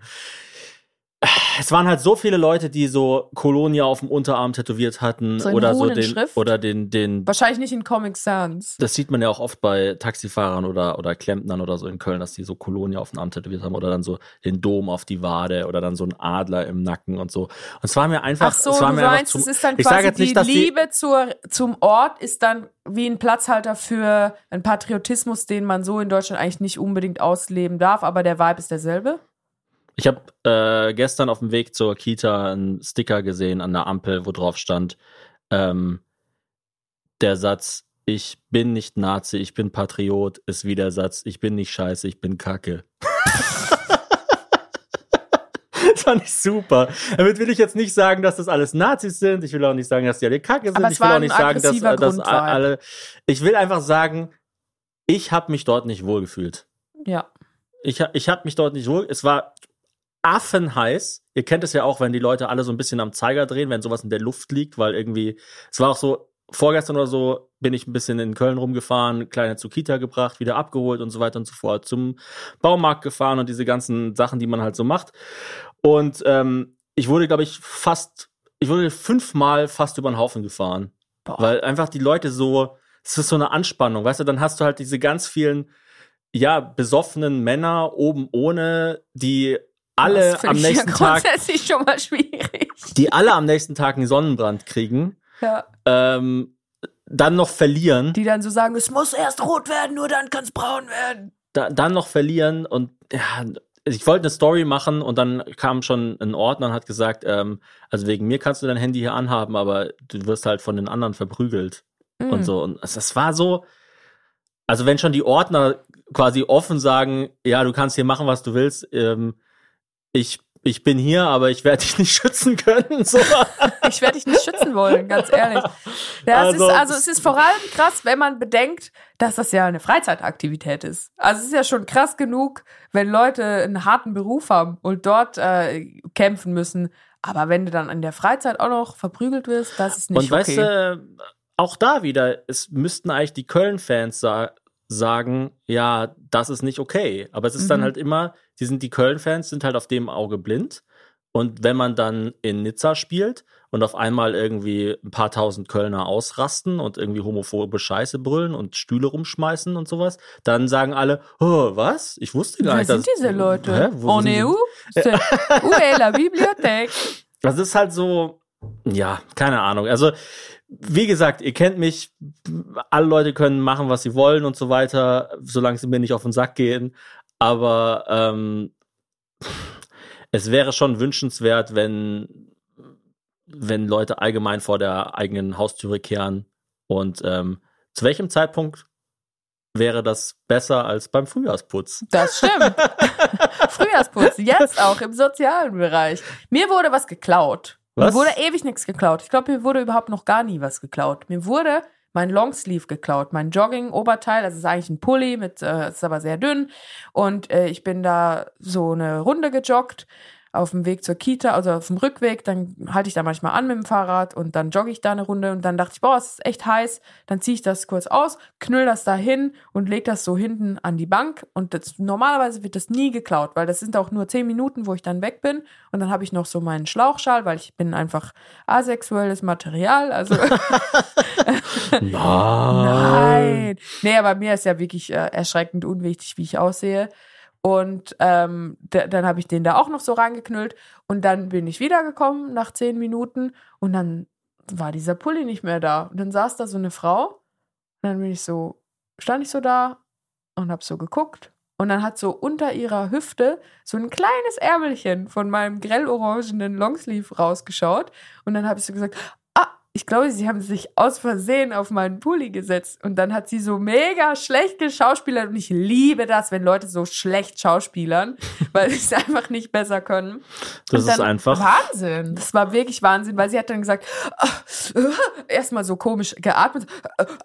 Es waren halt so viele Leute, die so Colonia auf dem Unterarm tätowiert hatten So oder so den Runenschrift? oder den den Wahrscheinlich nicht in Comic Sans. das sieht man ja auch oft bei Taxifahrern oder oder Klempnern oder so in Köln, dass die so Colonia auf den Arm tätowiert haben oder dann so den Dom auf die Wade oder dann so ein Adler im Nacken und so. Und es war mir einfach Ach so, es war du mir einfach meinst, zu, es ist dann ich quasi nicht, die die Liebe zur, zum Ort ist dann wie ein Platzhalter für einen Patriotismus, den man so in Deutschland eigentlich nicht unbedingt ausleben darf, aber der Vibe ist derselbe. Ich habe äh, gestern auf dem Weg zur Kita einen Sticker gesehen an der Ampel, wo drauf stand, ähm, der Satz, ich bin nicht Nazi, ich bin Patriot, ist wie der Satz, ich bin nicht scheiße, ich bin Kacke. das fand ich super. Damit will ich jetzt nicht sagen, dass das alles Nazis sind. Ich will auch nicht sagen, dass die alle Kacke sind. Aber es ich will war auch nicht sagen, dass, dass alle. Ich will einfach sagen, ich habe mich dort nicht wohlgefühlt. Ja. Ich, ich habe mich dort nicht wohl. Es war affenheiß. Ihr kennt es ja auch, wenn die Leute alle so ein bisschen am Zeiger drehen, wenn sowas in der Luft liegt, weil irgendwie, es war auch so, vorgestern oder so bin ich ein bisschen in Köln rumgefahren, kleine zur Kita gebracht, wieder abgeholt und so weiter und so fort, zum Baumarkt gefahren und diese ganzen Sachen, die man halt so macht. Und ähm, ich wurde, glaube ich, fast, ich wurde fünfmal fast über den Haufen gefahren. Boah. Weil einfach die Leute so, es ist so eine Anspannung, weißt du, dann hast du halt diese ganz vielen, ja, besoffenen Männer oben ohne, die alle Das am nächsten ja Tag, grundsätzlich schon mal schwierig. die alle am nächsten Tag einen Sonnenbrand kriegen, Ja. ähm, dann noch verlieren, Die dann so sagen, es muss erst rot werden, nur dann kann es braun werden. da, dann noch verlieren und ja, ich wollte eine Story machen und dann kam schon ein Ordner und hat gesagt, ähm, also wegen mir kannst du dein Handy hier anhaben, aber du wirst halt von den anderen verprügelt Mhm. und so. Und es, es war so, also wenn schon die Ordner quasi offen sagen, ja, du kannst hier machen, was du willst, ähm, ich, ich bin hier, aber ich werde dich nicht schützen können. So. Ich werde dich nicht schützen wollen, ganz ehrlich. Ja, es Also- ist, also es ist vor allem krass, wenn man bedenkt, dass das ja eine Freizeitaktivität ist. Also es ist ja schon krass genug, wenn Leute einen harten Beruf haben und dort äh, kämpfen müssen. Aber wenn du dann in der Freizeit auch noch verprügelt wirst, das ist nicht Und weißt okay. du, auch da wieder, es müssten eigentlich die Köln-Fans sa sagen, ja, das ist nicht okay. Aber es ist dann Mhm. halt immer, die sind die Köln-Fans sind halt auf dem Auge blind. Und wenn man dann in Nizza spielt und auf einmal irgendwie ein paar tausend Kölner ausrasten und irgendwie homophobe Scheiße brüllen und Stühle rumschmeißen und sowas, dann sagen alle, oh, was? Ich wusste gar Wer nicht, sind dass- diese Leute? Hä? Wo On sind Où est la bibliothèque? Das ist halt so, ja, keine Ahnung. Also, wie gesagt, ihr kennt mich. Alle Leute können machen, was sie wollen und so weiter, solange sie mir nicht auf den Sack gehen. Aber ähm, es wäre schon wünschenswert, wenn, wenn Leute allgemein vor der eigenen Haustüre kehren. Und ähm, zu welchem Zeitpunkt wäre das besser als beim Frühjahrsputz? Das stimmt. Frühjahrsputz, jetzt auch im sozialen Bereich. Mir wurde was geklaut. Was? Mir wurde ewig nichts geklaut. Ich glaube, mir wurde überhaupt noch gar nie was geklaut. Mir wurde mein Longsleeve geklaut, mein Jogging-Oberteil. Das ist eigentlich ein Pulli, mit, äh, ist aber sehr dünn. Und äh, ich bin da so eine Runde gejoggt auf dem Weg zur Kita, also auf dem Rückweg, dann halte ich da manchmal an mit dem Fahrrad und dann jogge ich da eine Runde und dann dachte ich, boah, es ist echt heiß. Dann ziehe ich das kurz aus, knüll das da hin und leg das so hinten an die Bank. Und das, normalerweise wird das nie geklaut, weil das sind auch nur zehn Minuten, wo ich dann weg bin. Und dann habe ich noch so meinen Schlauchschal, weil ich bin einfach asexuelles Material. Also Nein. Nein. Nee, aber mir ist ja wirklich äh, erschreckend unwichtig, wie ich aussehe. Und ähm, da, dann habe ich den da auch noch so reingeknüllt. Und dann bin ich wiedergekommen nach zehn Minuten und dann war dieser Pulli nicht mehr da. Und dann saß da so eine Frau. Und dann bin ich so, stand ich so da und habe so geguckt. Und dann hat so unter ihrer Hüfte so ein kleines Ärmelchen von meinem grellorangenen Longsleeve rausgeschaut. Und dann habe ich so gesagt, ich glaube, sie haben sich aus Versehen auf meinen Pulli gesetzt. Und dann hat sie so mega schlecht geschauspielert. Und ich liebe das, wenn Leute so schlecht schauspielern, weil sie es einfach nicht besser können. Das Und ist dann- einfach. Wahnsinn. Das war wirklich Wahnsinn, weil sie hat dann gesagt, erstmal so komisch geatmet.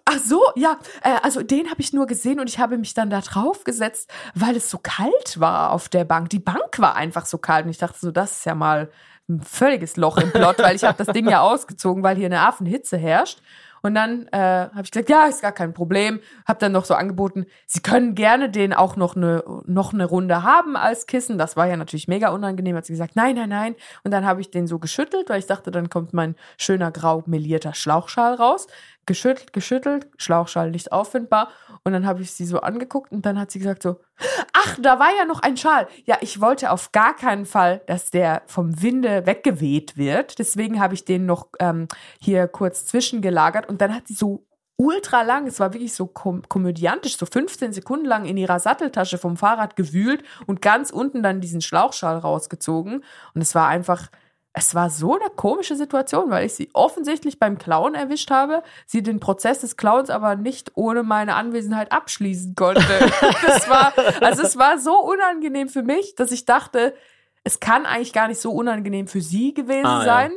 Ach so, ja, äh, also den habe ich nur gesehen und ich habe mich dann da drauf gesetzt, weil es so kalt war auf der Bank. Die Bank war einfach so kalt und ich dachte so, das ist ja mal ein völliges Loch im Plot, weil ich habe das Ding ja ausgezogen, weil hier eine Affenhitze herrscht. Und dann äh, habe ich gesagt, ja, ist gar kein Problem. Habe dann noch so angeboten, Sie können gerne den auch noch eine noch eine Runde haben als Kissen. Das war ja natürlich mega unangenehm. Hat sie gesagt, nein, nein, nein. Und dann habe ich den so geschüttelt, weil ich dachte, dann kommt mein schöner grau melierter Schlauchschal raus. Geschüttelt, geschüttelt, Schlauchschal nicht auffindbar. Und dann habe ich sie so angeguckt und dann hat sie gesagt so, ach, da war ja noch ein Schal. Ja, ich wollte auf gar keinen Fall, dass der vom Winde weggeweht wird. Deswegen habe ich den noch ähm, hier kurz zwischengelagert. Und dann hat sie so ultra lang, es war wirklich so kom komödiantisch, so 15 Sekunden lang in ihrer Satteltasche vom Fahrrad gewühlt und ganz unten dann diesen Schlauchschal rausgezogen. Und es war einfach, es war so eine komische Situation, weil ich sie offensichtlich beim Klauen erwischt habe, sie den Prozess des Clowns aber nicht ohne meine Anwesenheit abschließen konnte. das war, also es war so unangenehm für mich, dass ich dachte, es kann eigentlich gar nicht so unangenehm für sie gewesen Ah, ja. sein.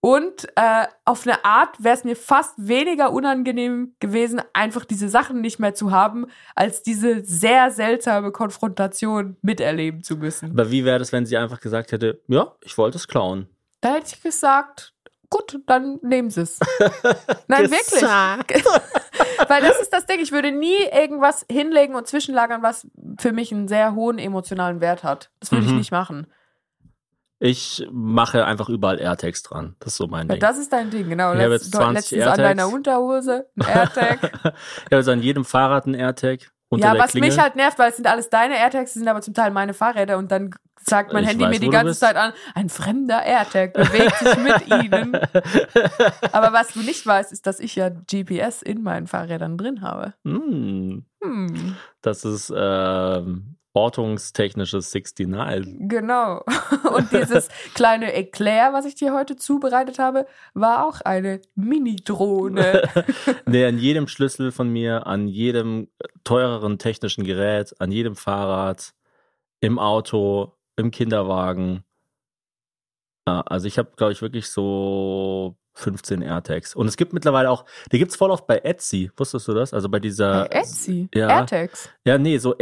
Und äh, auf eine Art wäre es mir fast weniger unangenehm gewesen, einfach diese Sachen nicht mehr zu haben, als diese sehr seltsame Konfrontation miterleben zu müssen. Aber wie wäre das, wenn sie einfach gesagt hätte, ja, ich wollte es klauen? Da hätte ich gesagt, gut, dann nehmen Sie es. Nein, wirklich. Weil das ist das Ding, ich würde nie irgendwas hinlegen und zwischenlagern, was für mich einen sehr hohen emotionalen Wert hat. Das würde ich Mhm. nicht machen. Ich mache einfach überall AirTags dran. Das ist so mein Ja, Ding. das ist dein Ding, genau. Ich habe jetzt 20 letztens an AirTags. deiner Unterhose ein AirTag. ich habe jetzt an jedem Fahrrad einen AirTag. Ja, was Klingel. mich halt nervt, weil es sind alles deine AirTags, sind aber zum Teil meine Fahrräder und dann sagt mein Ich Handy weiß, mir die ganze. Zeit an, ein fremder AirTag bewegt sich mit ihnen. Aber was du nicht weißt, ist, dass ich ja GPS in meinen Fahrrädern drin habe. Hm, Hm, das ist ähm, ortungstechnisches 69. genau. Und dieses kleine Eclair, was ich dir heute zubereitet habe, war auch eine Mini-Drohne. Nee, an jedem Schlüssel von mir, an jedem teureren technischen Gerät, an jedem Fahrrad, im Auto, im Kinderwagen. Ja, also ich habe, glaube ich, wirklich so 15 AirTags. Und es gibt mittlerweile auch, die gibt's voll oft bei Etsy. Wusstest du das? Also bei dieser. Bei Etsy. Ja. AirTags. Ja, nee, so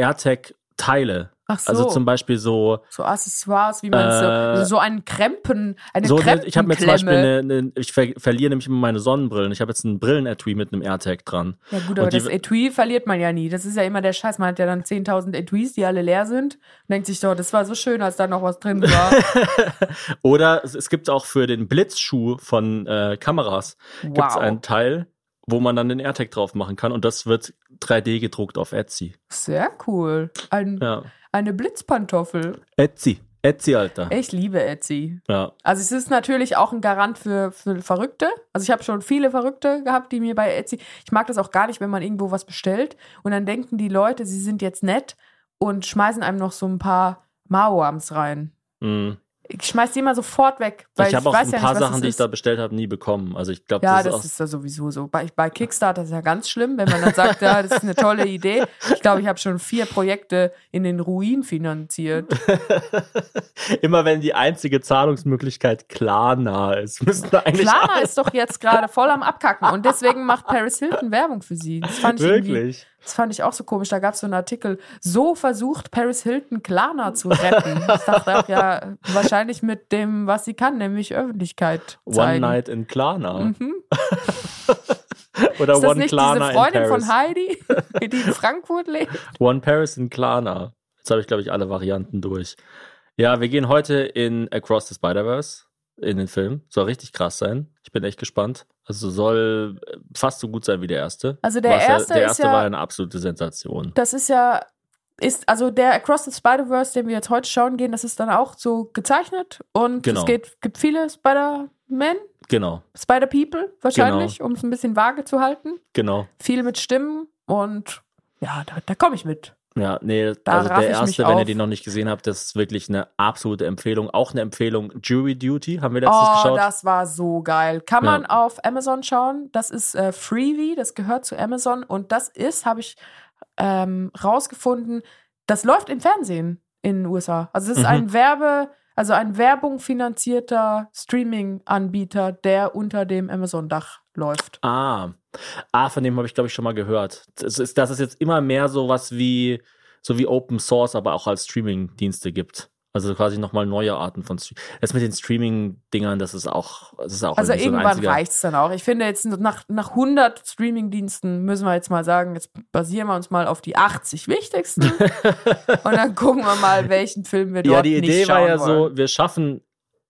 AirTag-Teile. Ach so. Also zum Beispiel so, so Accessoires, wie man Äh, so, so einen Krempen, eine so ne, ich habe mir zum Beispiel Krempenklemme. eine, eine ich ver verliere nämlich immer meine Sonnenbrillen. Ich habe jetzt ein Brillenetui mit einem AirTag dran. Ja gut, aber die- das Etui verliert man ja nie. Das ist ja immer der Scheiß. Man hat ja dann 10.000 Etuis, die alle leer sind. Und denkt sich doch, das war so schön, als da noch was drin war. Oder es, es gibt auch für den Blitzschuh von äh, Kameras gibt's Wow. einen Teil, wo man dann den AirTag drauf machen kann und das wird 3D gedruckt auf Etsy. Sehr cool. Ein, Ja. Eine Blitzpantoffel. Etsy. Etsy, Alter. Ich liebe Etsy. Ja. Also es ist natürlich auch ein Garant für, für Verrückte. Also ich habe schon viele Verrückte gehabt, die mir bei Etsy. Ich mag das auch gar nicht, wenn man irgendwo was bestellt und dann denken die Leute, sie sind jetzt nett und schmeißen einem noch so ein paar Maoams rein. Mhm. Ich schmeiß die immer sofort weg. Weil ich habe auch ein ja paar nicht, Sachen, die ich da bestellt habe, nie bekommen. Also ich glaube, Ja, das, das ist auch ist ja sowieso so. Bei, bei Kickstarter ist ja ganz schlimm, wenn man dann sagt, ja, das ist eine tolle Idee. Ich glaube, ich habe schon vier Projekte in den Ruin finanziert. immer wenn die einzige Zahlungsmöglichkeit Klarna ist, müssten wir eigentlich Klarna ist doch jetzt gerade voll am Abkacken und deswegen macht Paris Hilton Werbung für sie. Das fand ich wirklich. Das fand ich auch so komisch. Da gab es so einen Artikel, so versucht Paris Hilton Klarna zu retten. Ich dachte auch, ja, wahrscheinlich mit dem, was sie kann, nämlich Öffentlichkeit One zeigen. Night in Klarna. Mhm. Oder Ist das One nicht Klarna diese Freundin in Paris. von Heidi, die in Frankfurt lebt? One Paris in Klarna. Jetzt habe ich, glaube ich, alle Varianten durch. Ja, wir gehen heute in Across the Spider-Verse in den Film. Soll richtig krass sein. Ich bin echt gespannt. Also soll äh, fast so gut sein wie der erste. Also der Was erste der ist erste ja- war eine absolute Sensation. Das ist ja, ist, also der Across the Spider-Verse, den wir jetzt heute schauen gehen, das ist dann auch so gezeichnet und Genau. es geht, gibt viele Spider-Men, Genau, Spider-People wahrscheinlich, Genau. um es ein bisschen vage zu halten. genau. Viel mit Stimmen und ja, da, da komme ich mit. Ja, nee, Da also der erste, wenn ihr den noch nicht gesehen habt, das ist wirklich eine absolute Empfehlung. Auch eine Empfehlung, Jury Duty, haben wir letztens Oh, geschaut. das war so geil. Kann Ja. man auf Amazon schauen. Das ist äh, Freebie, das gehört zu Amazon und das ist, habe ich ähm, rausgefunden, das läuft im Fernsehen in den USA. Also es ist Mhm. ein Werbe, also ein Werbung finanzierter Streaming-Anbieter, der unter dem Amazon-Dach läuft. Ah, ah, von dem habe ich glaube ich schon mal gehört. Das ist, dass es jetzt immer mehr sowas wie so wie Open Source, aber auch als Streaming-Dienste gibt. Also quasi nochmal neue Arten von Streaming. Das mit den Streaming-Dingern, das ist auch, das ist auch Also so irgendwann einziger- reicht's dann auch. Ich finde jetzt nach, nach 100 Streaming-Diensten müssen wir jetzt mal sagen, jetzt basieren wir uns mal auf die 80 wichtigsten und dann gucken wir mal, welchen Film wir dort Ja, die Idee war ja wollen. so, wir schaffen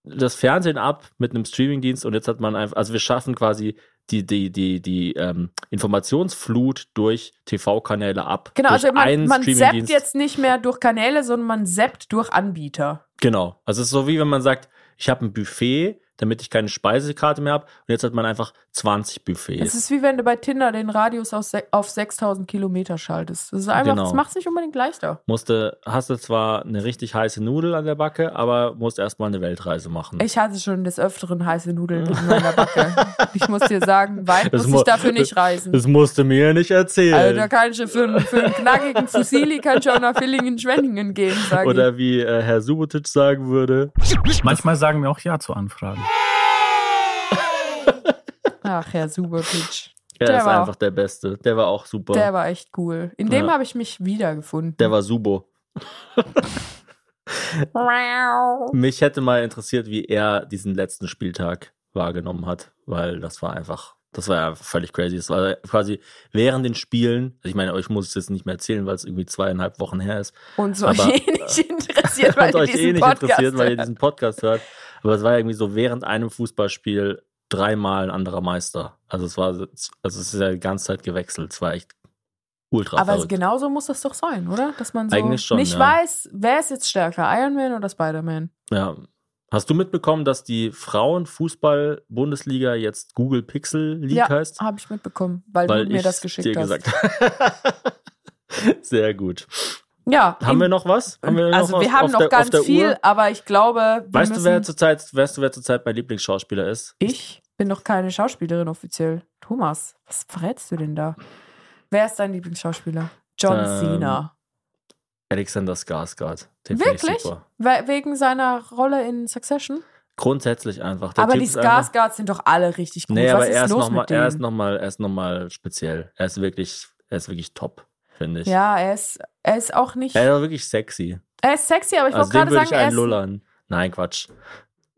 das Fernsehen ab mit einem Streamingdienst und jetzt hat man einfach, also wir schaffen quasi die, die, die, die ähm, Informationsflut durch TV-Kanäle ab. Genau, also man, man zappt Streamingdienst. jetzt nicht mehr durch Kanäle, sondern man zappt durch Anbieter. Genau. Also es ist so wie wenn man sagt, ich habe ein Buffet, damit ich keine Speisekarte mehr habe und jetzt hat man einfach 20 Es Buffets. ist wie wenn du bei Tinder den Radius se- auf 6000 Kilometer schaltest. Das ist einfach, Genau. das macht es nicht unbedingt leichter. Musste, hast du zwar eine richtig heiße Nudel an der Backe, aber musst erstmal eine Weltreise machen. Ich hatte schon des Öfteren heiße Nudeln in meiner Backe. ich muss dir sagen, weit Das muss mu- ich dafür nicht reisen. Das musste mir nicht erzählen. Also da kann ich für, einen- für einen knackigen Fusilli kann ich auch nach Villingen-Schwenningen gehen, sage ich. Oder wie äh, Herr Subotic sagen würde. Manchmal sagen wir auch Ja zu Anfragen. Ach, Herr Subotic. Er Der ist war- einfach der Beste. Der war auch super. Der war echt cool. In dem Ja. habe ich mich wiedergefunden. Der war Subo. Mich hätte mal interessiert, wie er diesen letzten Spieltag wahrgenommen hat, weil das war einfach, das war ja völlig crazy. Das war quasi während den Spielen, also ich meine, euch muss es jetzt nicht mehr erzählen, weil es irgendwie zweieinhalb Wochen her ist. Und so euch eh nicht interessiert, weil ihr euch diesen eh nicht Podcast interessiert, weil ihr diesen Podcast hört. Aber es war irgendwie so während einem Fußballspiel dreimal ein anderer Meister. Also es war, also es ist ja die ganze Zeit gewechselt. Es war echt ultra Aber verrückt. genauso muss das doch sein, oder? Dass man so Eigentlich schon, nicht ja. weiß, wer ist jetzt stärker, Iron Man oder Spider-Man? Ja. Hast du mitbekommen, dass die Frauenfußball-Bundesliga jetzt Google Pixel League Ja, heißt? habe ich mitbekommen, weil, Weil du mir das geschickt dir hast. gesagt Sehr gut. Ja, Haben wir noch was? Wir noch also was wir haben noch der, ganz viel, Uhr? aber ich glaube, Weißt du, wer zurzeit, weißt du, wer zurzeit mein Lieblingsschauspieler ist? ich bin doch keine Schauspielerin offiziell. Thomas, was verrätst du denn da? Wer ist dein Lieblingsschauspieler? John Ähm, Cena. Alexander Skarsgård. Den finde ich Wirklich? super. We wegen seiner Rolle in Succession? Grundsätzlich einfach. Der aber Typ die Skarsgårds sind doch alle richtig gut. Nee, Was aber er ist los nochmal, mit er ist nochmal, er ist noch mal speziell. Er ist wirklich, er ist wirklich top, finde ich. ja, er ist, er ist auch nicht. Er ist wirklich sexy. Er ist sexy, aber ich also wollte gerade sagen, ich er einen ist, lullern. Nein, Quatsch.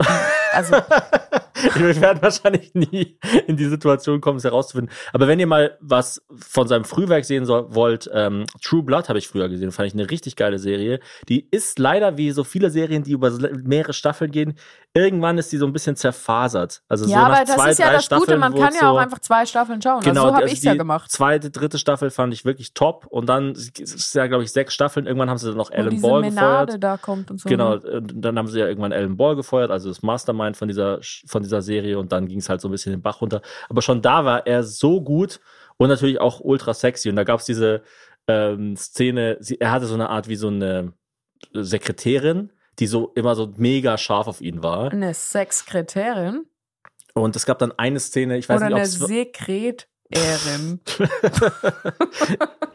also Wir werden wahrscheinlich nie in die Situation kommen, es herauszufinden. Aber wenn ihr mal was von seinem Frühwerk sehen soll, wollt, ähm, True Blood habe ich früher gesehen, fand ich eine richtig geile Serie. Die ist leider wie so viele Serien, die über mehrere Staffeln gehen, irgendwann ist die so ein bisschen zerfasert. Also so ja, nach aber das zwei, ist ja das Gute, Staffeln man wurde kann es ja auch so, einfach zwei Staffeln schauen. Genau, also so habe also ich ja die gemacht. Zweite, dritte Staffel fand ich wirklich top. Und dann es ist ja, glaube ich, sechs Staffeln. Irgendwann haben sie dann noch diese Ball Menade gefeuert. da kommt und so. Genau, ne? und dann haben sie ja irgendwann Ellen Ball gefeuert, also das Mastermind von dieser, von dieser Serie und dann ging es halt so ein bisschen den Bach runter. Aber schon da war er so gut und natürlich auch ultra sexy. Und da gab es diese ähm, Szene, sie, er hatte so eine Art wie so eine Sekretärin, die so immer so mega scharf auf ihn war. Eine Sexkretärin Und es gab dann eine Szene, ich weiß oder nicht, ob eine es Sekretärin.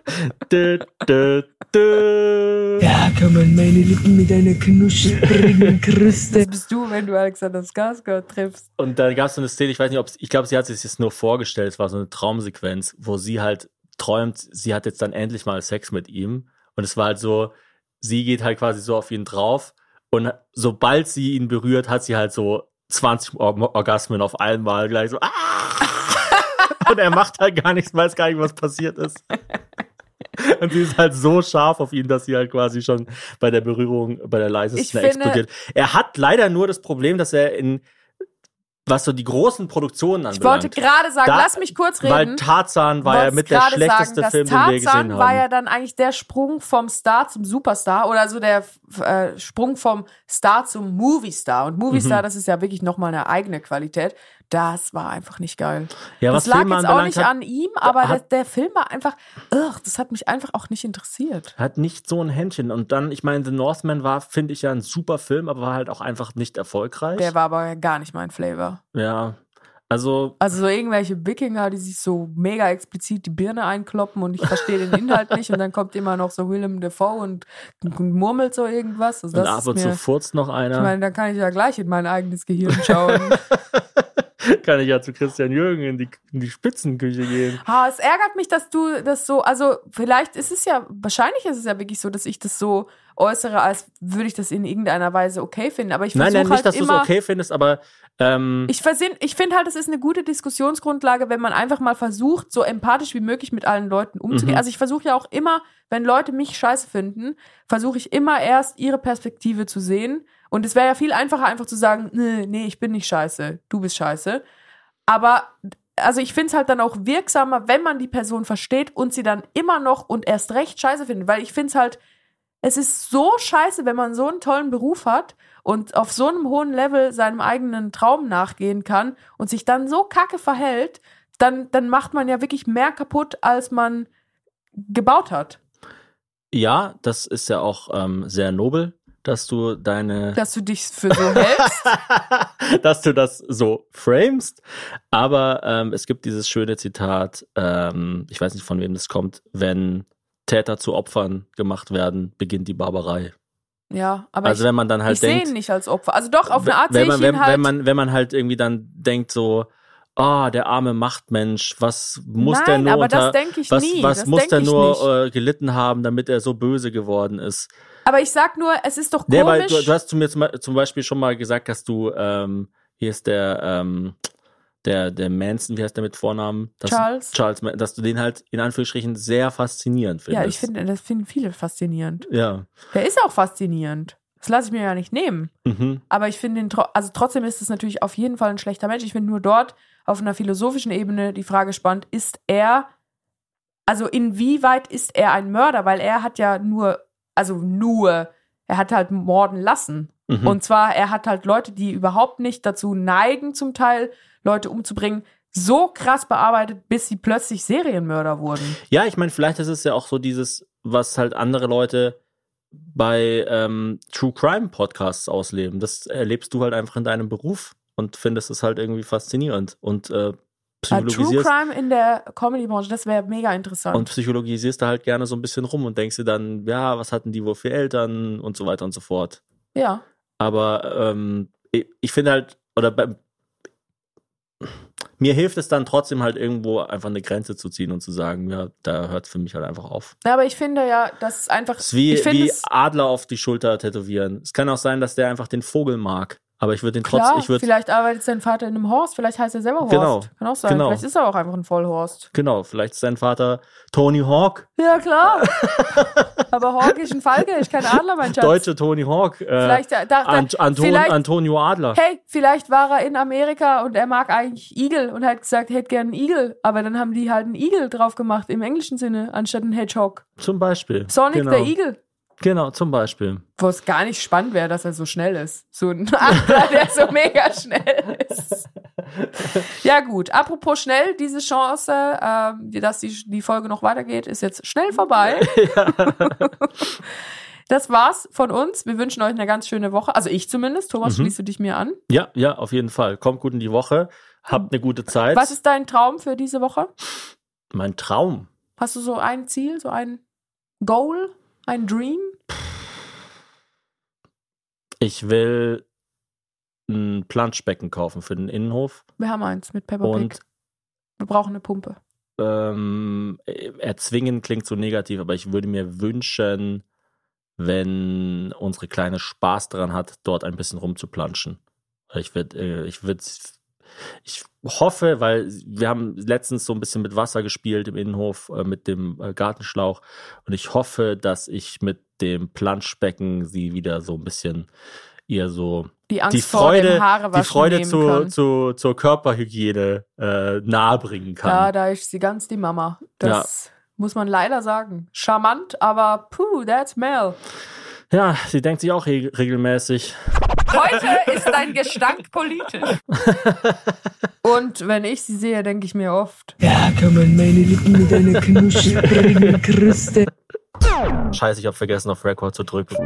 Dö, dö, dö. Ja, kann man meine Lippen mit einer knusprigen Kruste. Das bist du, wenn du Alexander Skarsgård triffst. Und dann gab es so eine Szene, ich weiß nicht, ob ich glaube, sie hat sich das nur vorgestellt, es war so eine Traumsequenz, wo sie halt träumt, sie hat jetzt dann endlich mal Sex mit ihm. Und es war halt so, sie geht halt quasi so auf ihn drauf und sobald sie ihn berührt, hat sie halt so 20 Or Orgasmen auf einmal gleich so. Ah! und er macht halt gar nichts, weiß gar nicht, was passiert ist. Und sie ist halt so scharf auf ihn, dass sie halt quasi schon bei der Berührung, bei der leisesten finde- explodiert. Er hat leider nur das Problem, dass er in, was so die großen Produktionen Ich wollte anbelangt. gerade sagen, Da- lass mich kurz reden. Weil Tarzan war ja mit der schlechteste sagen, Film, den wir gesehen Tarzan haben. war ja dann eigentlich der Sprung vom Star zum Superstar oder so der äh, Sprung vom Star zum Movie-Star. Und Movie-Star, Mhm. das ist ja wirklich nochmal eine eigene Qualität. Das war einfach nicht geil. ja, das was lag Filme jetzt auch nicht hat, an ihm, aber der, hat- der Film war einfach, ugh, das hat mich einfach auch nicht interessiert. hat nicht so ein Händchen. Und dann, ich meine, The Northman war, finde ich ja ein super Film, aber war halt auch einfach nicht erfolgreich. Der war aber gar nicht mein Flavor. ja. Also, Also so irgendwelche Wikinger, die sich so mega explizit die Birne einkloppen und ich verstehe den Inhalt nicht und dann kommt immer noch so Willem Dafoe und, und murmelt so irgendwas. Also und das ab ist und zu furzt noch einer. Ich meine, da kann ich ja gleich in mein eigenes Gehirn schauen. Kann ich ja zu Christian Jürgen in die, in die Spitzenküche gehen. ha, es ärgert mich, dass du das so, also vielleicht ist es ja, wahrscheinlich ist es ja wirklich so, dass ich das so äußere, als würde ich das in irgendeiner Weise okay finden. Aber ich Nein, nein, nicht, halt dass du es okay findest, aber ähm, Ich, ich finde halt, es ist eine gute Diskussionsgrundlage, wenn man einfach mal versucht, so empathisch wie möglich mit allen Leuten umzugehen. Mhm. Also ich versuche ja auch immer, wenn Leute mich scheiße finden, versuche ich immer erst ihre Perspektive zu sehen. Und es wäre ja viel einfacher, einfach zu sagen, nee, nee, ich bin nicht scheiße, du bist scheiße. Aber also ich finde es halt dann auch wirksamer, wenn man die Person versteht und sie dann immer noch und erst recht scheiße findet. Weil ich finde es halt, es ist so scheiße, wenn man so einen tollen Beruf hat und auf so einem hohen Level seinem eigenen Traum nachgehen kann und sich dann so kacke verhält, dann, dann macht man ja wirklich mehr kaputt, als man gebaut hat. ja, das ist ja auch ähm, sehr nobel, dass du deine Dass du dich für so hältst. dass du das so framest. Aber ähm, es gibt dieses schöne Zitat, ähm, ich weiß nicht von wem das kommt, wenn Täter zu Opfern gemacht werden, beginnt die Barbarei. Ja, aber also ich, wenn man dann halt ich sehe denkt, ihn nicht als Opfer. Also doch, auf eine Art sehe ich ihn wenn, halt. wenn man wenn man halt irgendwie dann denkt so, ah, der arme Machtmensch, was muss Nein, der nur aber das unter, denke ich was, was muss der nur äh, gelitten haben, damit er so böse geworden ist? Aber ich sag nur, es ist doch Nee, weil komisch. du, du hast zu mir zum, Beispiel schon mal gesagt, dass du, ähm, hier ist der, ähm, der, der Manson, wie heißt der mit Vornamen? Dass, Charles. Charles, dass du den halt in Anführungsstrichen sehr faszinierend findest. ja, ich finde, das finden viele faszinierend. Ja. Der ist auch faszinierend. Das lasse ich mir ja nicht nehmen. Mhm. Aber ich finde ihn, also trotzdem ist es natürlich auf jeden Fall ein schlechter Mensch. Ich finde nur dort auf einer philosophischen Ebene die Frage spannend, ist er, also inwieweit ist er ein Mörder? Weil er hat ja nur, also nur, er hat halt morden lassen. Mhm. Und zwar, er hat halt Leute, die überhaupt nicht dazu neigen, zum Teil Leute umzubringen, so krass bearbeitet, bis sie plötzlich Serienmörder wurden. Ja, ich meine, vielleicht ist es ja auch so dieses, was halt andere Leute bei ähm, True Crime Podcasts ausleben. Das erlebst du halt einfach in deinem Beruf und findest es halt irgendwie faszinierend und äh, Äh, True psychologisierst Crime in der Comedy-Branche, das wäre mega interessant. und psychologisierst da halt gerne so ein bisschen rum und denkst dir dann, ja, was hatten die wohl für Eltern und so weiter und so fort. ja. Aber ähm, ich, ich finde halt, oder bei, mir hilft es dann trotzdem halt irgendwo einfach eine Grenze zu ziehen und zu sagen, ja, da hört es für mich halt einfach auf. Ja, Aber ich finde ja, das ist einfach. Es ist wie, wie Adler auf die Schulter tätowieren. Es kann auch sein, dass der einfach den Vogel mag. Aber ich würde den Klar, trotzdem, ich würde, vielleicht arbeitet sein Vater in einem Horst, vielleicht heißt er selber Horst. Genau, Kann auch sein. genau. Vielleicht ist er auch einfach ein Vollhorst. genau, vielleicht ist sein Vater Tony Hawk, Ja, klar. Aber Hawk ist ein Falke, ist kein Adler, mein Schatz. deutsche Tony Hawk, äh, Vielleicht da, da, Ant Anton, vielleicht, Antonio Adler. hey, vielleicht war er in Amerika und er mag eigentlich Igel und hat gesagt, er hätte gern einen Igel. Aber dann haben die halt einen Igel drauf gemacht, im englischen Sinne, anstatt einen Hedgehog. Zum Beispiel. Sonic genau. der Igel. Genau, zum Beispiel. Wo es gar nicht spannend wäre, dass er so schnell ist. So ein Adler, der so mega schnell ist. Ja, gut. Apropos schnell, diese Chance, ähm, dass die, die Folge noch weitergeht, ist jetzt schnell vorbei. Das war's von uns. Wir wünschen euch eine ganz schöne Woche. Also ich zumindest. Thomas, Mhm. schließt du dich mir an? Ja, ja, auf jeden Fall. Kommt gut in die Woche. Habt eine gute Zeit. Was ist dein Traum für diese Woche? mein Traum? Hast du so ein Ziel, so ein Goal, ein Dream? Ich will ein Planschbecken kaufen für den Innenhof Wir haben eins mit Peppa Pig. und Wir brauchen eine Pumpe. ähm, erzwingen klingt so negativ, aber ich würde mir wünschen, wenn unsere Kleine Spaß daran hat, dort ein bisschen rumzuplanschen. Ich würde, äh, ich würde, ich hoffe, weil wir haben letztens so ein bisschen mit Wasser gespielt im Innenhof äh, mit dem äh, Gartenschlauch und ich hoffe, dass ich mit dem Planschbecken sie wieder so ein bisschen ihr so Die die Freude, die Freude zu, zu, zur Körperhygiene äh, nahebringen kann. Ja, da ist sie ganz die Mama. Das muss man leider sagen. Charmant, aber puh, that's Mel. Ja, sie denkt sich auch re regelmäßig. Heute ist dein Gestank politisch. Und wenn ich sie sehe, denke ich mir oft, Ja, kann man meine Lippen mit einer knusprigen Kruste. Scheiße, ich habe vergessen, auf Record zu drücken.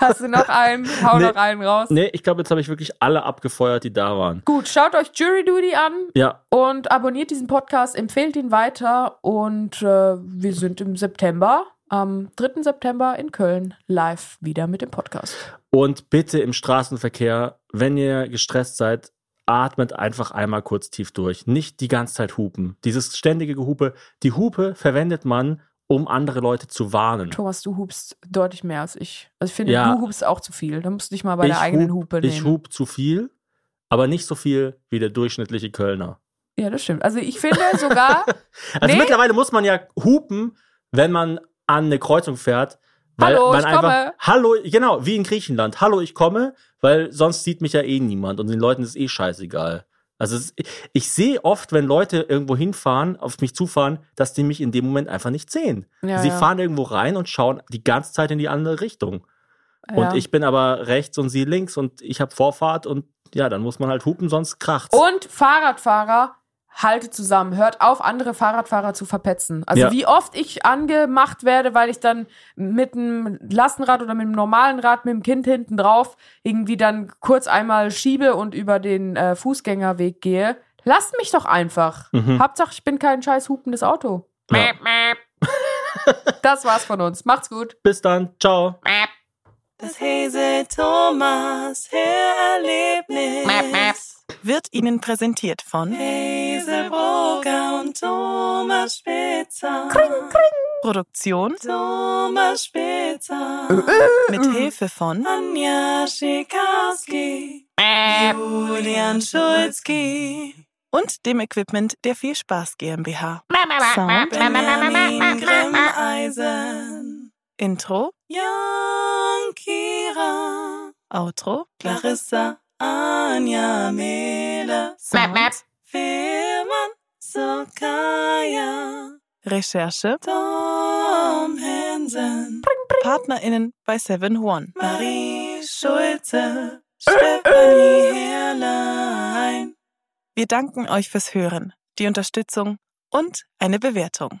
hast du noch einen? Hau Nee. noch einen raus. Nee, ich glaube, jetzt habe ich wirklich alle abgefeuert, die da waren. Gut, schaut euch Jury Duty an Ja, und abonniert diesen Podcast, empfehlt ihn weiter und äh, wir sind im September, am 3. September in Köln live wieder mit dem Podcast. und bitte im Straßenverkehr, wenn ihr gestresst seid, atmet einfach einmal kurz tief durch. Nicht die ganze Zeit hupen. Dieses ständige Gehupe. Die Hupe verwendet man, um andere Leute zu warnen. Thomas, du hupst deutlich mehr als ich. Also ich finde, Ja. du hupst auch zu viel. Da musst du dich mal bei der eigenen hup- Hupe nehmen. Ich hub zu viel, aber nicht so viel wie der durchschnittliche Kölner. ja, das stimmt. Also ich finde sogar, Also Nee. mittlerweile muss man ja hupen, wenn man an eine Kreuzung fährt. Weil Hallo, man ich einfach, komme. Hallo, genau, wie in Griechenland. Hallo, ich komme, weil sonst sieht mich ja eh niemand und den Leuten ist eh scheißegal. Also es, ich sehe oft, wenn Leute irgendwo hinfahren, auf mich zufahren, dass die mich in dem Moment einfach nicht sehen. Ja, sie ja. fahren irgendwo rein und schauen die ganze Zeit in die andere Richtung. ja. Und ich bin aber rechts und sie links und ich habe Vorfahrt und ja, dann muss man halt hupen, sonst kracht's. Und Fahrradfahrer, haltet zusammen. Hört auf, andere Fahrradfahrer zu verpetzen. Also Ja. wie oft ich angemacht werde, weil ich dann mit einem Lastenrad oder mit einem normalen Rad mit dem Kind hinten drauf irgendwie dann kurz einmal schiebe und über den äh, Fußgängerweg gehe. Lasst mich doch einfach. Mhm. Hauptsache, ich bin kein scheiß hupendes Auto. Ja. Mäp, mäp. Das war's von uns. Macht's gut. Bis dann, ciao. Das Hese Thomas Hörerlebnis wird Ihnen präsentiert von Hazelbrugger und Thomas Spitzer. Produktion Thomas Spitzer. Mit Hilfe von Anja Schikarski, Julian Schulzki und dem Equipment der Viel Spaß GmbH. Sound Benjamin Grimmeisen. Intro Jan Kira. Outro Clarissa Anja Mele. Sound Firman Sokaya. Recherche Tom Hansen. PartnerInnen bei Seven One. Marie Schulze. Stefanie Herrlein. Wir danken euch fürs Hören, die Unterstützung und eine Bewertung.